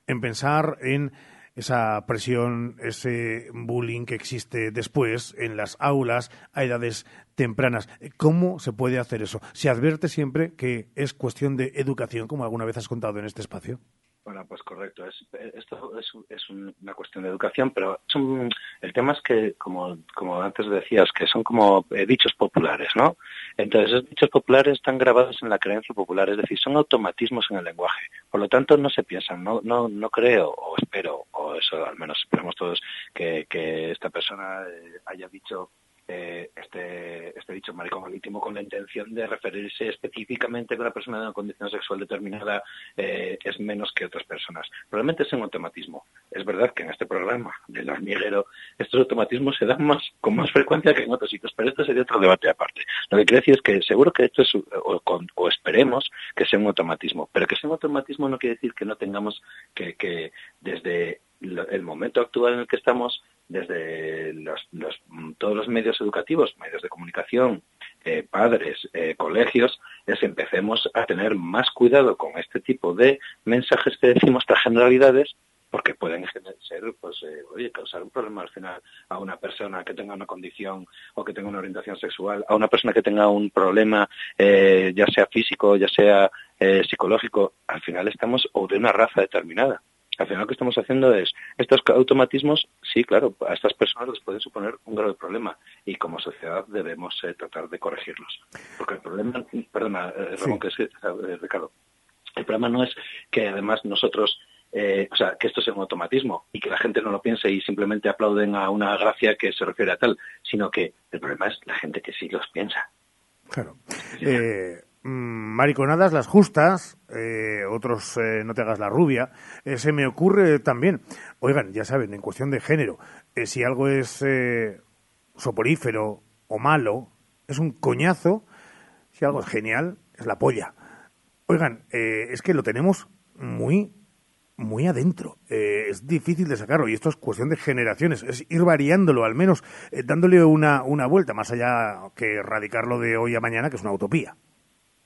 en pensar en esa presión, ese bullying que existe después en las aulas a edades tempranas. ¿Cómo se puede hacer eso? Se advierte siempre que es cuestión de educación, como alguna vez has contado en este espacio. Bueno, pues correcto. Es, esto es, una cuestión de educación, pero el tema es que, como, antes decías, que son como eh, dichos populares, ¿no? Entonces, esos dichos populares están grabados en la creencia popular, es decir, son automatismos en el lenguaje. Por lo tanto, no se piensan. No, no, no creo, o espero, o eso al menos esperamos todos, que, que esta persona eh, haya dicho eh, este, este dicho maricón legítimo con la intención de referirse específicamente que una persona de una condición sexual determinada eh, es menos que otras personas. Probablemente es un automatismo. Es verdad que en este programa del hormiguero estos automatismos se dan más con más frecuencia que en otros sitios, pero esto sería otro debate aparte. Lo que quiero decir es que seguro que esto es, o, o esperemos que sea un automatismo, pero que sea un automatismo no quiere decir que no tengamos que, que desde el momento actual en el que estamos desde los, todos los medios educativos, medios de comunicación, eh, padres, eh, colegios, es empecemos a tener más cuidado con este tipo de mensajes que decimos tras generalidades, porque pueden ser, pues, eh, oye, causar un problema al final a una persona que tenga una condición o que tenga una orientación sexual, a una persona que tenga un problema, ya sea físico, ya sea psicológico, al final estamos o de una raza determinada. Al final lo que estamos haciendo es, estos automatismos, sí, claro, a estas personas les pueden suponer un grave problema y como sociedad debemos eh, tratar de corregirlos. Porque el problema, perdona, eh, Ramón, que es, eh, Ricardo, el problema no es que además nosotros o sea, que esto sea un automatismo y que la gente no lo piense y simplemente aplauden a una gracia que se refiere a tal, sino que el problema es la gente que sí los piensa. Claro. Mm, mariconadas las justas, eh, otros eh, no te hagas la rubia. Eh, se me ocurre también, oigan, ya saben, en cuestión de género, si algo es soporífero o malo, es un coñazo, si algo es genial, es la polla. Oigan, es que lo tenemos muy, muy adentro. es difícil de sacarlo y esto es cuestión de generaciones. Es ir variándolo, al menos dándole una, una vuelta, más allá que erradicarlo de hoy a mañana, que es una utopía.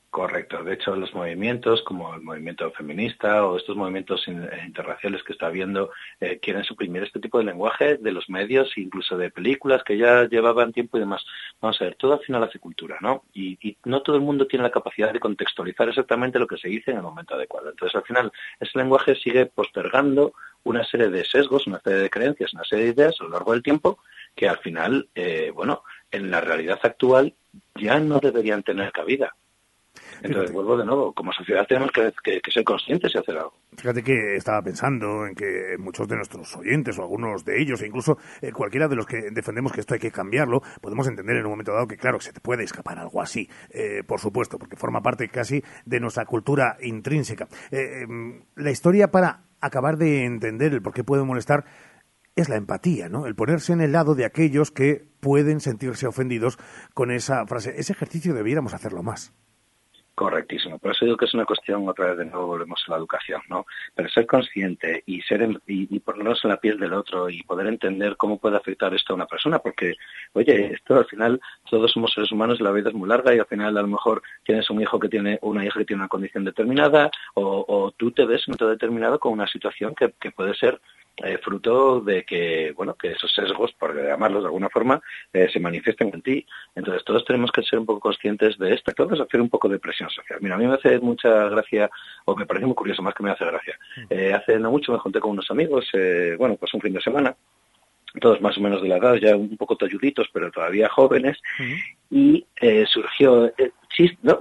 Correcto. De hecho, los movimientos, como el movimiento feminista o estos movimientos eh, interraciales que está habiendo, eh, quieren suprimir este tipo de lenguaje de los medios, incluso de películas que ya llevaban tiempo y demás. Vamos a ver, todo al final hace cultura, ¿no? Y, y, no todo el mundo tiene la capacidad de contextualizar exactamente lo que se dice en el momento adecuado. Entonces, al final, ese lenguaje sigue postergando una serie de sesgos, una serie de creencias, una serie de ideas a lo largo del tiempo que al final, eh, bueno, en la realidad actual ya no deberían tener cabida. Entonces, vuelvo de nuevo, como sociedad tenemos que, ser conscientes y hacer algo. Fíjate que estaba pensando en que muchos de nuestros oyentes, o algunos de ellos, e incluso eh, cualquiera de los que defendemos que esto hay que cambiarlo, podemos entender en un momento dado que, claro, se te puede escapar algo así, eh, por supuesto, porque forma parte casi de nuestra cultura intrínseca. Eh, em, la historia para acabar de entender el por qué puede molestar es la empatía, ¿no? El ponerse en el lado de aquellos que pueden sentirse ofendidos con esa frase. Ese ejercicio debiéramos hacerlo más. Correctísimo. Por eso digo que es una cuestión, otra vez de nuevo volvemos a la educación, ¿no? Pero ser consciente y ser en- y, y ponernos en la piel del otro y poder entender cómo puede afectar esto a una persona, porque, oye, esto al final todos somos seres humanos y la vida es muy larga y al final a lo mejor tienes un hijo que tiene una hija que tiene una condición determinada o, o tú te ves en determinado con una situación que puede ser eh, fruto de que, bueno, que esos sesgos, por llamarlos de alguna forma, eh, se manifiesten en ti. Entonces todos tenemos que ser un poco conscientes de esto. Todos hacer un poco de presión social. Mira, a mí me hace mucha gracia, o me parece muy curioso, más que me hace gracia. Eh, hace no mucho me junté con unos amigos, eh, bueno, pues un fin de semana, todos más o menos de la edad, ya un poco talluditos, pero todavía jóvenes, y eh, surgió eh, chis- ¿no?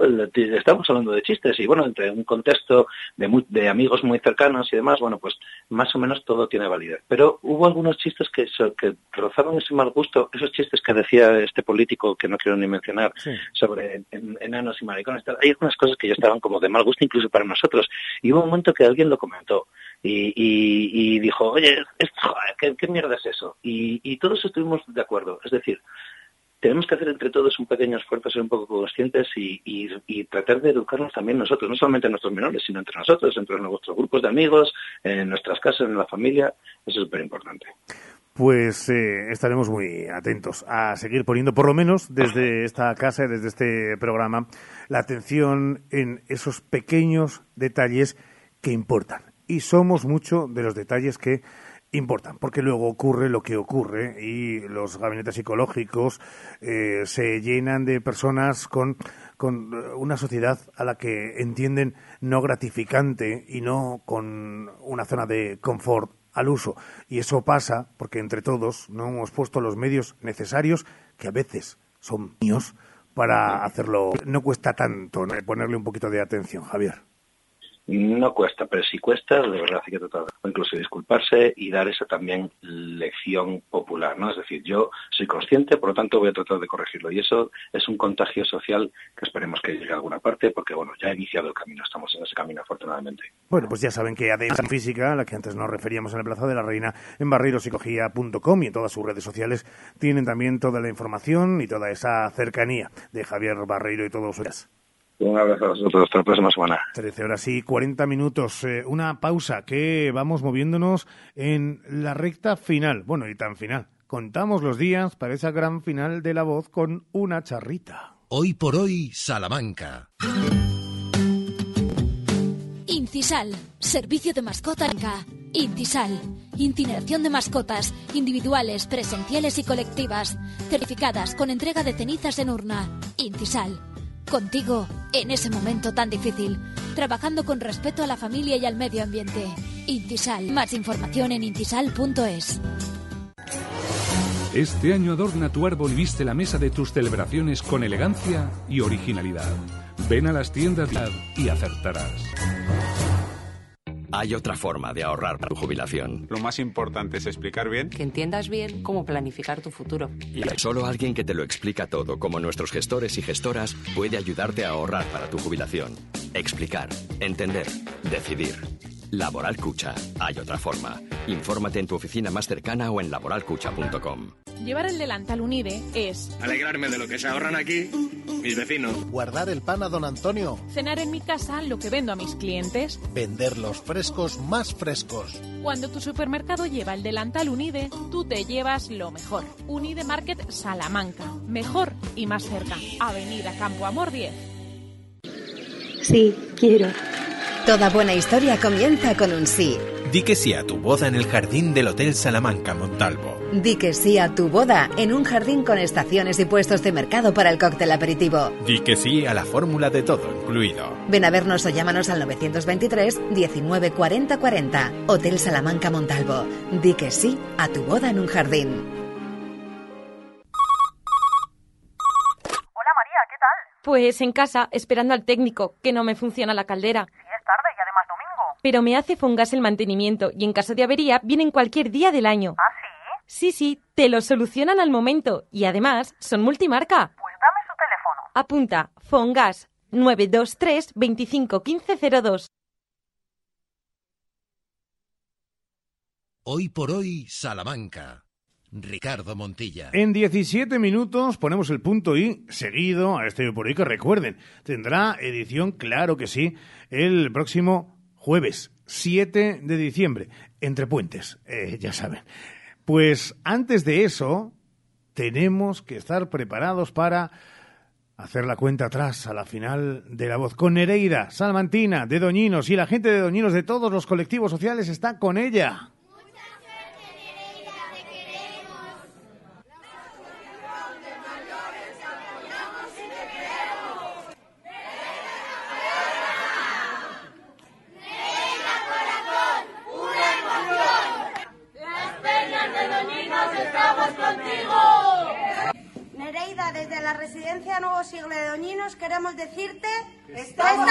Estamos hablando de chistes y bueno entre un contexto de, muy- de amigos muy cercanos y demás bueno pues más o menos todo tiene validez. Pero hubo algunos chistes que, que rozaban ese mal gusto esos chistes que decía este político que no quiero ni mencionar sobre en- enanos y maricones hay algunas cosas que ya estaban como de mal gusto incluso para nosotros. Y hubo un momento que alguien lo comentó y, y- y dijo oye ¿qué, qué mierda es eso y, y todos estuvimos de acuerdo. Es decir tenemos que hacer entre todos un pequeño esfuerzo, ser un poco conscientes y, y- y tratar de educarnos también nosotros, no solamente nuestros menores, sino entre nosotros, entre nuestros grupos de amigos, en nuestras casas, en la familia. Eso es súper importante. Pues eh, estaremos muy atentos a seguir poniendo, por lo menos desde esta casa y desde este programa, la atención en esos pequeños detalles que importan. Y somos mucho de los detalles que importan, porque luego ocurre lo que ocurre y los gabinetes psicológicos eh, se llenan de personas con, con eh, una sociedad a la que entienden no gratificante y no con una zona de confort al uso. Y eso pasa porque entre todos no hemos puesto los medios necesarios, que a veces son míos, para hacerlo. No cuesta tanto ponerle un poquito de atención, Javier. No cuesta, pero si cuesta, de verdad hay que tratar, o incluso disculparse y dar esa también lección popular, ¿no? Es decir, yo soy consciente, por lo tanto voy a tratar de corregirlo. Y eso es un contagio social que esperemos que llegue a alguna parte, porque bueno, ya ha iniciado el camino, estamos en ese camino afortunadamente. Bueno, pues ya saben que ADN Física, a la que antes nos referíamos en el Plaza de la Reina, en barreiropsicología.com y en todas sus redes sociales, tienen también toda la información y toda esa cercanía de Javier Barreiro y todos sus Un abrazo a vosotros, hasta la próxima semana. 13 horas y 40 minutos. Eh, una pausa que vamos moviéndonos en la recta final. Bueno, y tan final. Contamos los días para esa gran final de la voz con una charrita. Hoy por hoy, Salamanca. Incisal, servicio de mascota Inca. Incisal, incineración de mascotas, individuales, presenciales y colectivas, certificadas con entrega de cenizas en urna. Incisal, contigo en ese momento tan difícil, trabajando con respeto a la familia y al medio ambiente. Incisal, más información en incisal.es. Este año adorna tu árbol y viste la mesa de tus celebraciones con elegancia y originalidad. Ven a las tiendas y acertarás. Hay otra forma de ahorrar para tu jubilación. Lo más importante es explicar bien. Que entiendas bien cómo planificar tu futuro. Y solo alguien que te lo explica todo, como nuestros gestores y gestoras, puede ayudarte a ahorrar para tu jubilación. Explicar, entender, decidir. Laboral Cucha. Hay otra forma. Infórmate en tu oficina más cercana o en laboralcucha.com. Llevar el delantal Unide es Alegrarme de lo que se ahorran aquí mis vecinos. Guardar el pan a don Antonio. cenar en mi casa lo que vendo a mis clientes. Vender los frescos más frescos. Cuando tu supermercado lleva el delantal Unide, tú te llevas lo mejor. Unide Market Salamanca. Mejor y más cerca. Avenida Campo Amor 10. Sí, quiero. Toda buena historia comienza con un sí. Di que sí a tu boda en el jardín del Hotel Salamanca Montalvo. Di que sí a tu boda en un jardín con estaciones y puestos de mercado para el cóctel aperitivo. Di que sí a la fórmula de todo incluido. Ven a vernos o llámanos al 923 19 40 40. Hotel Salamanca Montalvo. Di que sí a tu boda en un jardín. Hola María, ¿qué tal? Pues en casa, esperando al técnico, que no me funciona la caldera. Sí, es tarde y además domingo. Pero me hace Fongas el mantenimiento y en caso de avería vienen cualquier día del año. ¿Ah, sí? Sí, sí, te lo solucionan al momento y además son multimarca. Pues dame su teléfono. Apunta, Fongas 923 25 15 02. Hoy por hoy, Salamanca. Ricardo Montilla. En 17 minutos ponemos el punto y seguido a este por ahí que recuerden, tendrá edición, claro que sí, el próximo jueves 7 de diciembre, entre puentes, eh, ya saben. Pues antes de eso, tenemos que estar preparados para hacer la cuenta atrás a la final de la voz con Nereida, Salmantina, de Doñinos y la gente de Doñinos de todos los colectivos sociales está con ella. Las peñas de Doñinos estamos contigo. Nereida, desde la residencia Nuevo Siglo de Doñinos queremos decirte... ¡Estamos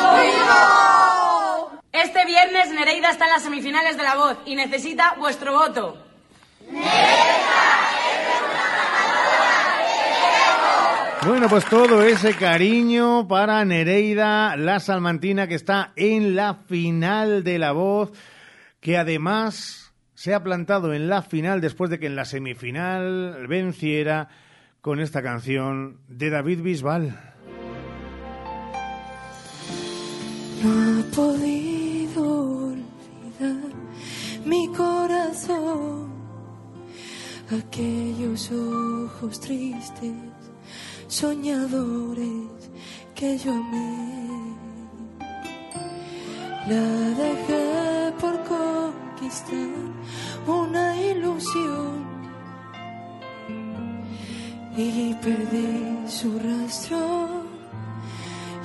contigo! Este viernes Nereida está en las semifinales de la voz y necesita vuestro voto. Bueno, pues todo ese cariño para Nereida, la salmantina que está en la final de la voz, que además se ha plantado en la final después de que en la semifinal venciera con esta canción de David Bisbal. No ha podido olvidar mi corazón aquellos ojos tristes, soñadores que yo amé. La dejé por conquistar una ilusión y perdí su rastro.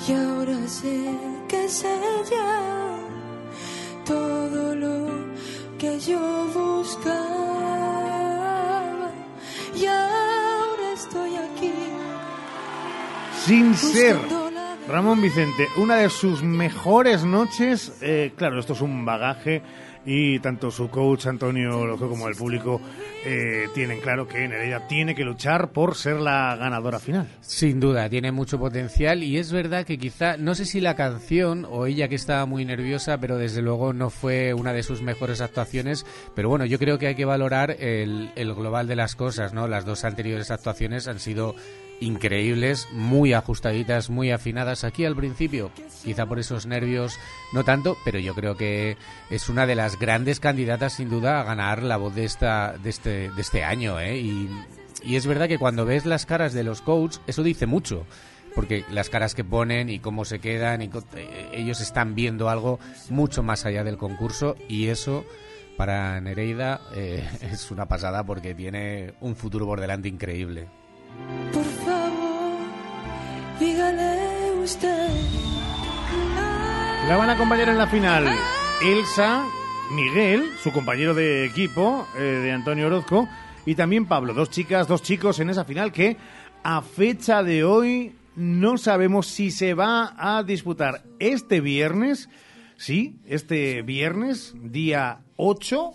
Y ahora sé que es ella todo lo que yo buscaba. Y ahora estoy aquí. Sin ser Ramón Vicente, una de sus mejores noches, eh, claro, esto es un bagaje y tanto su coach Antonio Lojo como el público eh, tienen claro que Nereida tiene que luchar por ser la ganadora final. Sin duda, tiene mucho potencial y es verdad que quizá, no sé si la canción o ella que estaba muy nerviosa, pero desde luego no fue una de sus mejores actuaciones, pero bueno, yo creo que hay que valorar el, el global de las cosas, ¿no? Las dos anteriores actuaciones han sido increíbles, muy ajustaditas, muy afinadas aquí al principio, quizá por esos nervios no tanto, pero yo creo que es una de las grandes candidatas sin duda a ganar la voz de esta de este de este año, ¿eh? y, es verdad que cuando ves las caras de los coaches, eso dice mucho porque las caras que ponen y cómo se quedan y eh, ellos están viendo algo mucho más allá del concurso y eso para Nereida eh, <laughs> es una pasada porque tiene un futuro por delante increíble. Por favor, dígale usted. La van a acompañar en la final Elsa, Miguel, su compañero de equipo eh, de Antonio Orozco, y también Pablo, dos chicas, dos chicos en esa final que a fecha de hoy no sabemos si se va a disputar este viernes, sí, este viernes, día 8,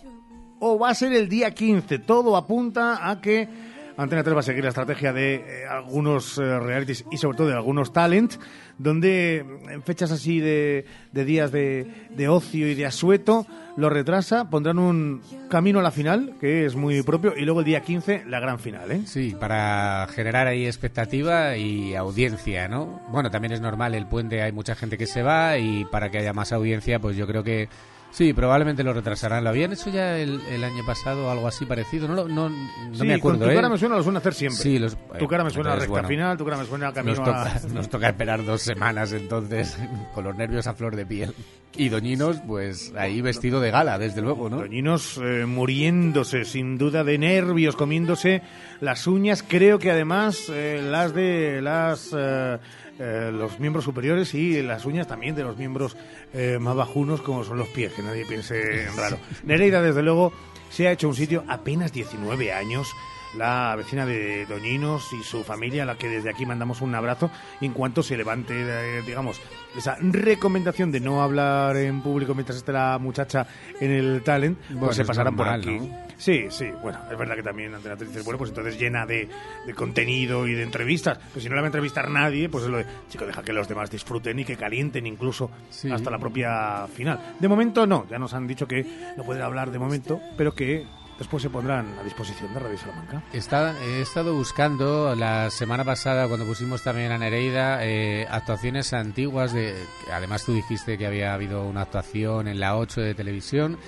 o va a ser el día 15. Todo apunta a que Antena 3 va a seguir la estrategia de eh, algunos eh, realities y sobre todo de algunos talents, donde en fechas así de, de días de, de ocio y de asueto lo retrasa, pondrán un camino a la final, que es muy propio, y luego el día 15 la gran final. ¿eh? Sí, para generar ahí expectativa y audiencia, ¿no? Bueno, también es normal, el puente hay mucha gente que se va y para que haya más audiencia, pues yo creo que sí, probablemente lo retrasarán. ¿Lo habían hecho ya el, el año pasado algo así parecido? No, lo- no, no Sí, me acuerdo, con tu ¿eh? cara me suena, lo suelen hacer siempre. Sí, los- tu cara me eh, suena a entonces, recta bueno, final, tu cara me suena a camino nos toca, a... nos toca esperar dos semanas entonces, <laughs> con los nervios a flor de piel. Y Doñinos, pues ahí vestido de gala, desde luego, ¿no? Doñinos eh, muriéndose, sin duda, de nervios, comiéndose las uñas. Creo que además eh, las de las eh, eh, los miembros superiores y las uñas también de los miembros eh, más bajunos, como son los pies, que nadie piense en raro. <laughs> Nereida, desde luego, se ha hecho un sitio apenas 19 años. La vecina de Doñinos y su familia, a la que desde aquí mandamos un abrazo. Y en cuanto se levante, eh, digamos, esa recomendación de no hablar en público mientras esté la muchacha en el talent, pues Bueno, se pasarán normal, por aquí. ¿no? Sí, sí, bueno, es verdad que también Antena 3 dice, bueno, pues entonces llena de, de contenido y de entrevistas. Pues si no la va a entrevistar nadie, pues es lo de, chico, deja que los demás disfruten y que calienten incluso hasta la propia final. De momento no, ya nos han dicho que no pueden hablar de momento, pero que después se pondrán a disposición de Radio Salamanca. Está, he estado buscando la semana pasada, cuando pusimos también a Nereida, eh, actuaciones antiguas. de Además, tú dijiste que había habido una actuación en la 8 de televisión.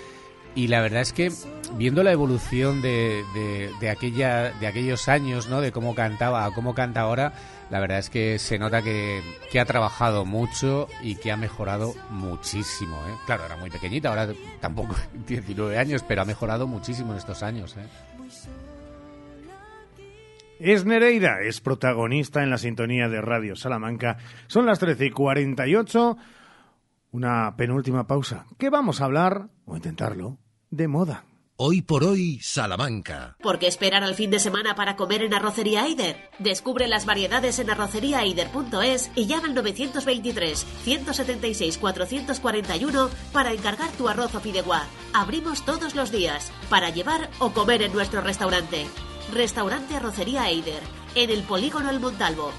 Y la verdad es que viendo la evolución de, aquella, de aquellos años, ¿no? de cómo cantaba cómo canta ahora, la verdad es que se nota que, que, ha trabajado mucho y que ha mejorado muchísimo. ¿eh? Claro, era muy pequeñita, ahora tampoco <laughs> 19 años, pero ha mejorado muchísimo en estos años. ¿eh? Es Nereida, es protagonista en la sintonía de Radio Salamanca. Son las 13 y 48. Una penúltima pausa. ¿Qué vamos a hablar, o intentarlo, de moda? Hoy por hoy, Salamanca. ¿Por qué esperar al fin de semana para comer en Arrocería Aider? Descubre las variedades en arroceriaaider.es y llama al 923-176-441 para encargar tu arroz o fideuá. Abrimos todos los días para llevar o comer en nuestro restaurante. Restaurante Arrocería Aider, en el Polígono El Montalvo.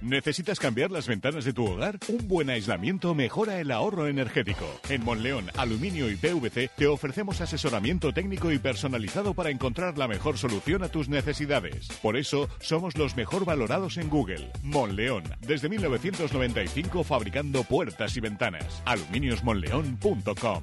¿Necesitas cambiar las ventanas de tu hogar? Un buen aislamiento mejora el ahorro energético. En Monleón, Aluminio y PVC te ofrecemos asesoramiento técnico y personalizado para encontrar la mejor solución a tus necesidades. Por eso, somos los mejor valorados en Google. Monleón, desde 1995 fabricando puertas y ventanas. aluminiosmonleón.com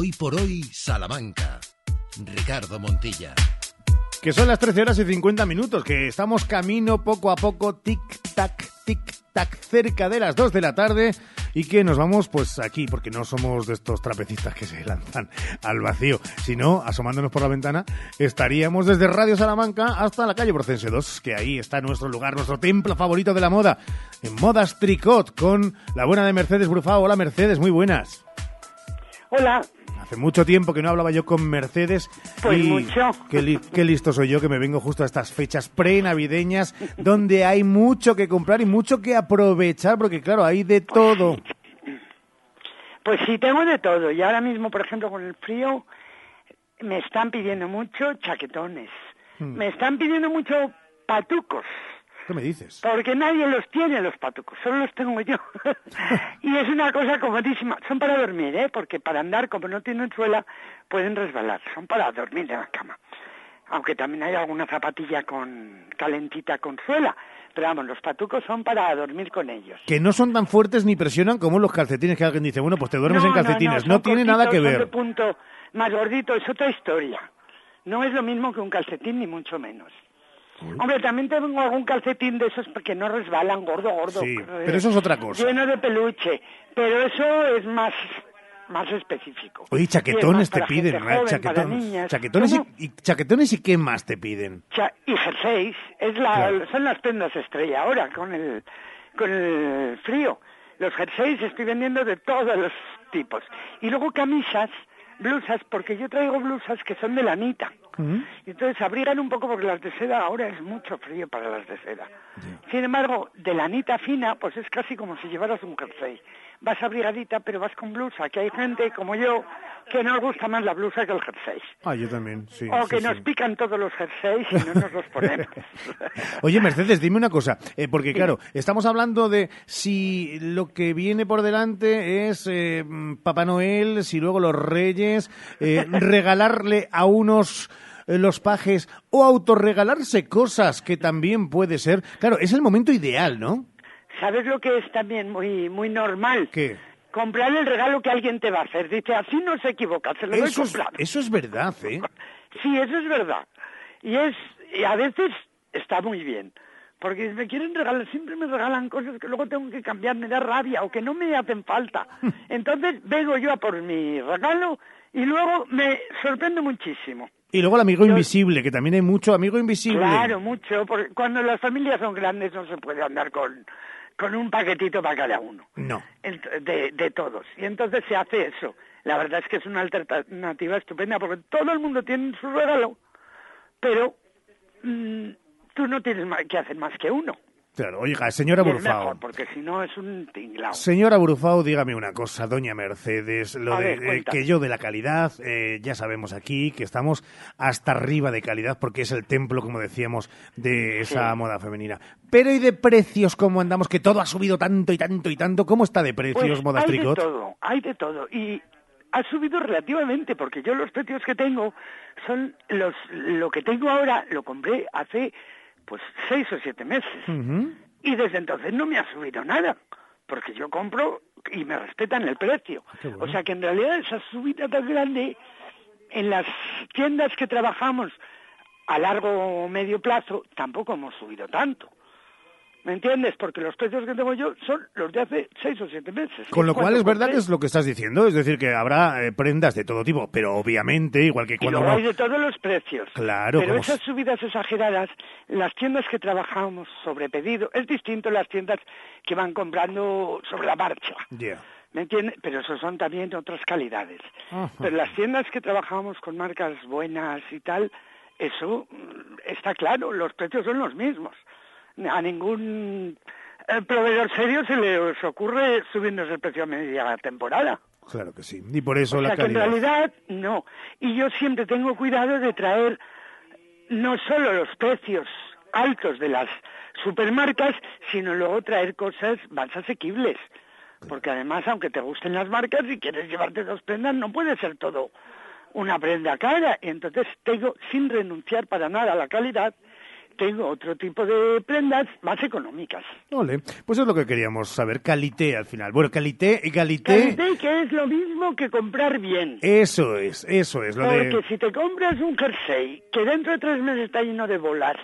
Hoy por hoy, Salamanca. Ricardo Montilla. Que son las 13 horas y 50 minutos, que estamos camino poco a poco, tic-tac, tic-tac, cerca de las 2 de la tarde y que nos vamos pues aquí, porque no somos de estos trapecistas que se lanzan al vacío, sino asomándonos por la ventana, estaríamos desde Radio Salamanca hasta la calle Procense 2, que ahí está nuestro lugar, nuestro templo favorito de la moda, en Modas Tricot, con la buena de Mercedes Brufao. Hola Mercedes, muy buenas. Hola. Hace mucho tiempo que no hablaba yo con Mercedes. Pues y mucho. Qué, li qué, listo soy yo que me vengo justo a estas fechas pre-navideñas donde hay mucho que comprar y mucho que aprovechar porque claro, hay de todo. Pues sí, tengo de todo. Y ahora mismo, por ejemplo, con el frío, me están pidiendo mucho chaquetones. Hmm. Me están pidiendo mucho patucos. ¿Qué me dices? Porque nadie los tiene los patucos, solo los tengo yo. <laughs> y es una cosa comodísima. Son para dormir, ¿eh? Porque para andar, como no tienen suela, pueden resbalar. Son para dormir en la cama. Aunque también hay alguna zapatilla con calentita con suela. Pero vamos, los patucos son para dormir con ellos. Que no son tan fuertes ni presionan como los calcetines que alguien dice, bueno, pues te duermes no, en calcetines. No, no, no tiene nada que ver. Punto más gordito, es otra historia. No es lo mismo que un calcetín, ni mucho menos. Hombre, también tengo algún calcetín de esos que no resbalan, gordo, gordo. Sí, pero eso es otra cosa. Lleno de peluche. Pero eso es más más específico. Oye, chaquetones te piden, joven, chaquetones, chaquetones y, y, chaquetones y qué más te piden. Cha y jerseys, es la, claro. son las prendas estrella ahora con el con el frío. Los jerseys estoy vendiendo de todos los tipos. Y luego camisas, blusas, porque yo traigo blusas que son de lanita. Uh -huh. Entonces abrigan un poco porque las de seda ahora es mucho frío para las de seda. Yeah. Sin embargo, de lanita fina, pues es casi como si llevaras un jersey. Vas abrigadita, pero vas con blusa, que hay gente como yo que nos gusta más la blusa que el jersey. Ah, yo también, sí. O sí, que sí. nos pican todos los jerseys y no nos los ponemos. <laughs> Oye, Mercedes, dime una cosa, eh, porque claro, estamos hablando de si lo que viene por delante es eh, Papá Noel, si luego los Reyes, eh, <laughs> regalarle a unos eh, los pajes o autorregalarse cosas que también puede ser. Claro, es el momento ideal, ¿no? ¿Sabes lo que es también muy muy normal? ¿Qué? Comprar el regalo que alguien te va a hacer. Dice, así no se equivoca, se lo eso doy comprado. Es, eso es verdad, ¿eh? Sí, eso es verdad. Y es y a veces está muy bien. Porque me quieren regalar, siempre me regalan cosas que luego tengo que cambiar, me da rabia o que no me hacen falta. <laughs> Entonces vengo yo a por mi regalo y luego me sorprende muchísimo. Y luego el amigo invisible, que también hay mucho amigo invisible. Claro, mucho, porque cuando las familias son grandes no se puede andar con, con un paquetito para cada uno. No. De, de todos. Y entonces se hace eso. La verdad es que es una alternativa estupenda porque todo el mundo tiene su regalo, pero mm, tú no tienes que hacer más que uno. Claro, oiga, señora Y es Burfao. mejor, porque si no es un tinglao. Señora Burufao, dígame una cosa, doña Mercedes, lo A de ver, eh, que yo de la calidad, eh, ya sabemos aquí que estamos hasta arriba de calidad porque es el templo, como decíamos, de esa Sí. moda femenina. Pero ¿y de precios cómo andamos? Que todo ha subido tanto y tanto y tanto. ¿Cómo está de precios, Pues modas hay tricot? de todo, hay de todo. Y ha subido relativamente, porque yo los precios que tengo son los lo que tengo ahora, lo compré hace pues seis o siete meses. Y desde entonces no me ha subido nada, porque yo compro y me respetan el precio. Bueno. O sea que en realidad esa subida tan grande en las tiendas que trabajamos a largo o medio plazo tampoco hemos subido tanto. ¿Me entiendes? Porque los precios que tengo yo son los de hace seis o siete meses. Con lo cual es verdad compré- que es lo que estás diciendo, es decir, que habrá eh, prendas de todo tipo, pero obviamente, igual que Y cuando hay de todos los precios. Claro, Pero como esas subidas exageradas, las tiendas que trabajamos sobre pedido, es distinto a las tiendas que van comprando sobre la marcha. Ya. ¿Me entiendes? Pero eso son también otras calidades. Ajá. Pero las tiendas que trabajamos con marcas buenas y tal, eso mm, está claro, los precios son los mismos. A ningún eh, proveedor serio se le os ocurre subirnos el precio a media temporada. Claro que sí. Y por eso O la sea que en calidad. realidad no. Y yo siempre tengo cuidado de traer no solo los precios altos de las supermarcas, sino luego traer cosas más asequibles. Porque además, aunque te gusten las marcas, si quieres llevarte dos prendas, no puede ser todo una prenda cara. Y entonces tengo, sin renunciar para nada a la calidad, tengo otro tipo de prendas más económicas. Ole, pues es lo que queríamos saber, calité al final. Bueno, calité y calité, Calité, que es lo mismo que comprar bien. eso es, eso es, lo Porque de... si te compras un jersey que dentro de tres meses está lleno de bolas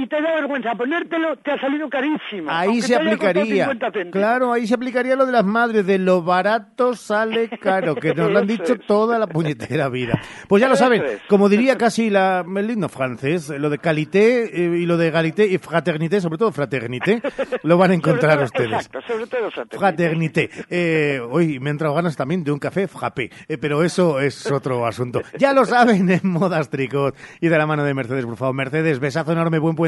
y te da vergüenza ponértelo, te ha salido carísimo. Ahí se aplicaría, 50 céntimos. claro, ahí se aplicaría lo de las madres, de lo barato sale <laughs> caro, que nos lo han dicho es. toda la puñetera vida. Pues ya lo saben, es. como diría casi la, el himno francés, lo de calité eh, y lo de galité y fraternité, sobre todo fraternité, lo van a <laughs> encontrar todo- ustedes. Exacto, sobre todo fraternité. Fraternité. Eh, hoy me han entrado ganas también de un café frappé, eh, pero eso es otro asunto. Ya lo saben en Modas Tricot y de la mano de Mercedes, por favor. Mercedes, besazo enorme, buen puente.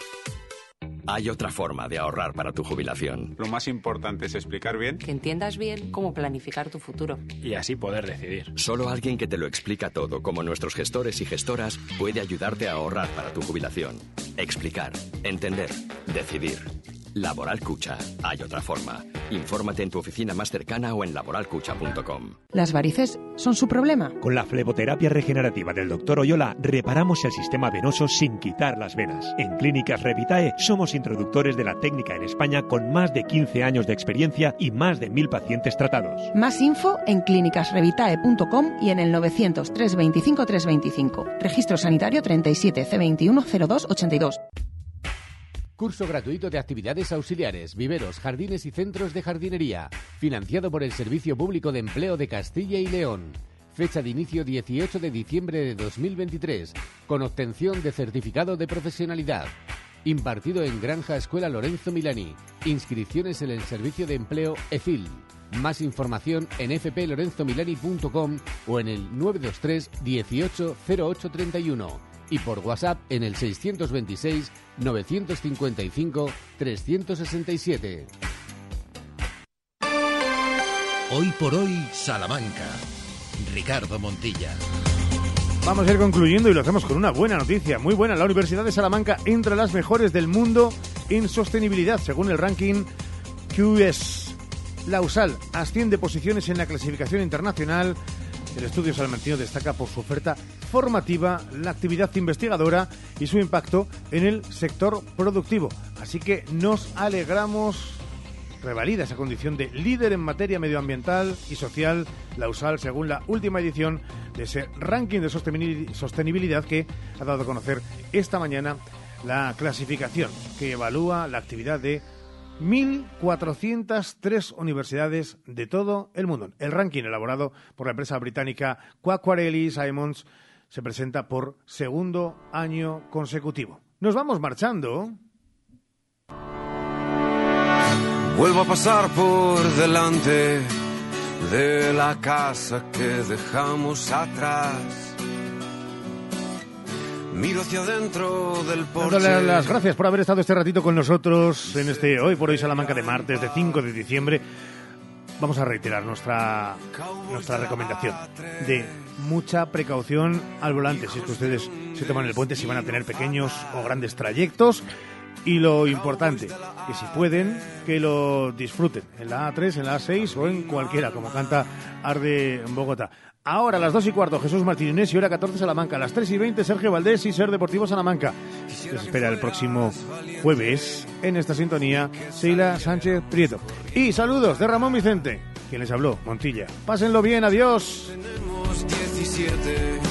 Hay otra forma de ahorrar para tu jubilación. Lo más importante es explicar bien. Que entiendas bien cómo planificar tu futuro. Y así poder decidir. Solo alguien que te lo explica todo, como nuestros gestores y gestoras, puede ayudarte a ahorrar para tu jubilación. Explicar, entender, decidir. Laboral Cucha. Hay otra forma. Infórmate en tu oficina más cercana o en laboralcucha.com. ¿Las varices son su problema? Con la fleboterapia regenerativa del Dr. Oyola reparamos el sistema venoso sin quitar las venas. En Clínicas Revitae somos introductores de la técnica en España con más de 15 años de experiencia y más de mil pacientes tratados. Más info en clínicasrevitae.com y en el 900 325 325. Registro sanitario 37 C21 02 82. Curso gratuito de actividades auxiliares, viveros, jardines y centros de jardinería, financiado por el Servicio Público de Empleo de Castilla y León. Fecha de inicio 18 de diciembre de 2023, con obtención de certificado de profesionalidad. Impartido en Granja Escuela Lorenzo Milani. Inscripciones en el Servicio de Empleo EFIL. Más información en fplorenzomilani.com o en el 923 18 0831 y por WhatsApp en el 626 955 367. Hoy por hoy, Salamanca. Ricardo Montilla. Vamos a ir concluyendo y lo hacemos con una buena noticia, muy buena. La Universidad de Salamanca entre las mejores del mundo en sostenibilidad, según el ranking QS. La USAL asciende posiciones en la clasificación internacional. El estudio salmantino destaca por su oferta formativa, la actividad investigadora y su impacto en el sector productivo. Así que nos alegramos revalida esa condición de líder en materia medioambiental y social, la USAL, según la última edición de ese ranking de sostenibilidad que ha dado a conocer esta mañana la clasificación que evalúa la actividad de 1.403 universidades de todo el mundo. El ranking elaborado por la empresa británica Quacquarelli Simons se presenta por segundo año consecutivo. Nos vamos marchando. Vuelvo a pasar por delante de la casa que dejamos atrás. Miro hacia adentro del porche. Dándole las gracias por haber estado este ratito con nosotros en este Hoy por Hoy Salamanca de martes, de 5 de diciembre. Vamos a reiterar nuestra, nuestra recomendación de mucha precaución al volante. Si es que ustedes se toman el puente, si van a tener pequeños o grandes trayectos. Y lo importante, que si pueden, que lo disfruten en la A3, en la A6 o en cualquiera, como canta Arde en Bogotá. Ahora, a las 2 y cuarto, Jesús Martínez y hora 14 Salamanca. A las 3 y 20, Sergio Valdés y Ser Deportivo Salamanca. Les espera el próximo jueves en esta sintonía, Sheila Sánchez Prieto. Y saludos de Ramón Vicente, quien les habló, Montilla. Pásenlo bien, adiós. Tenemos 17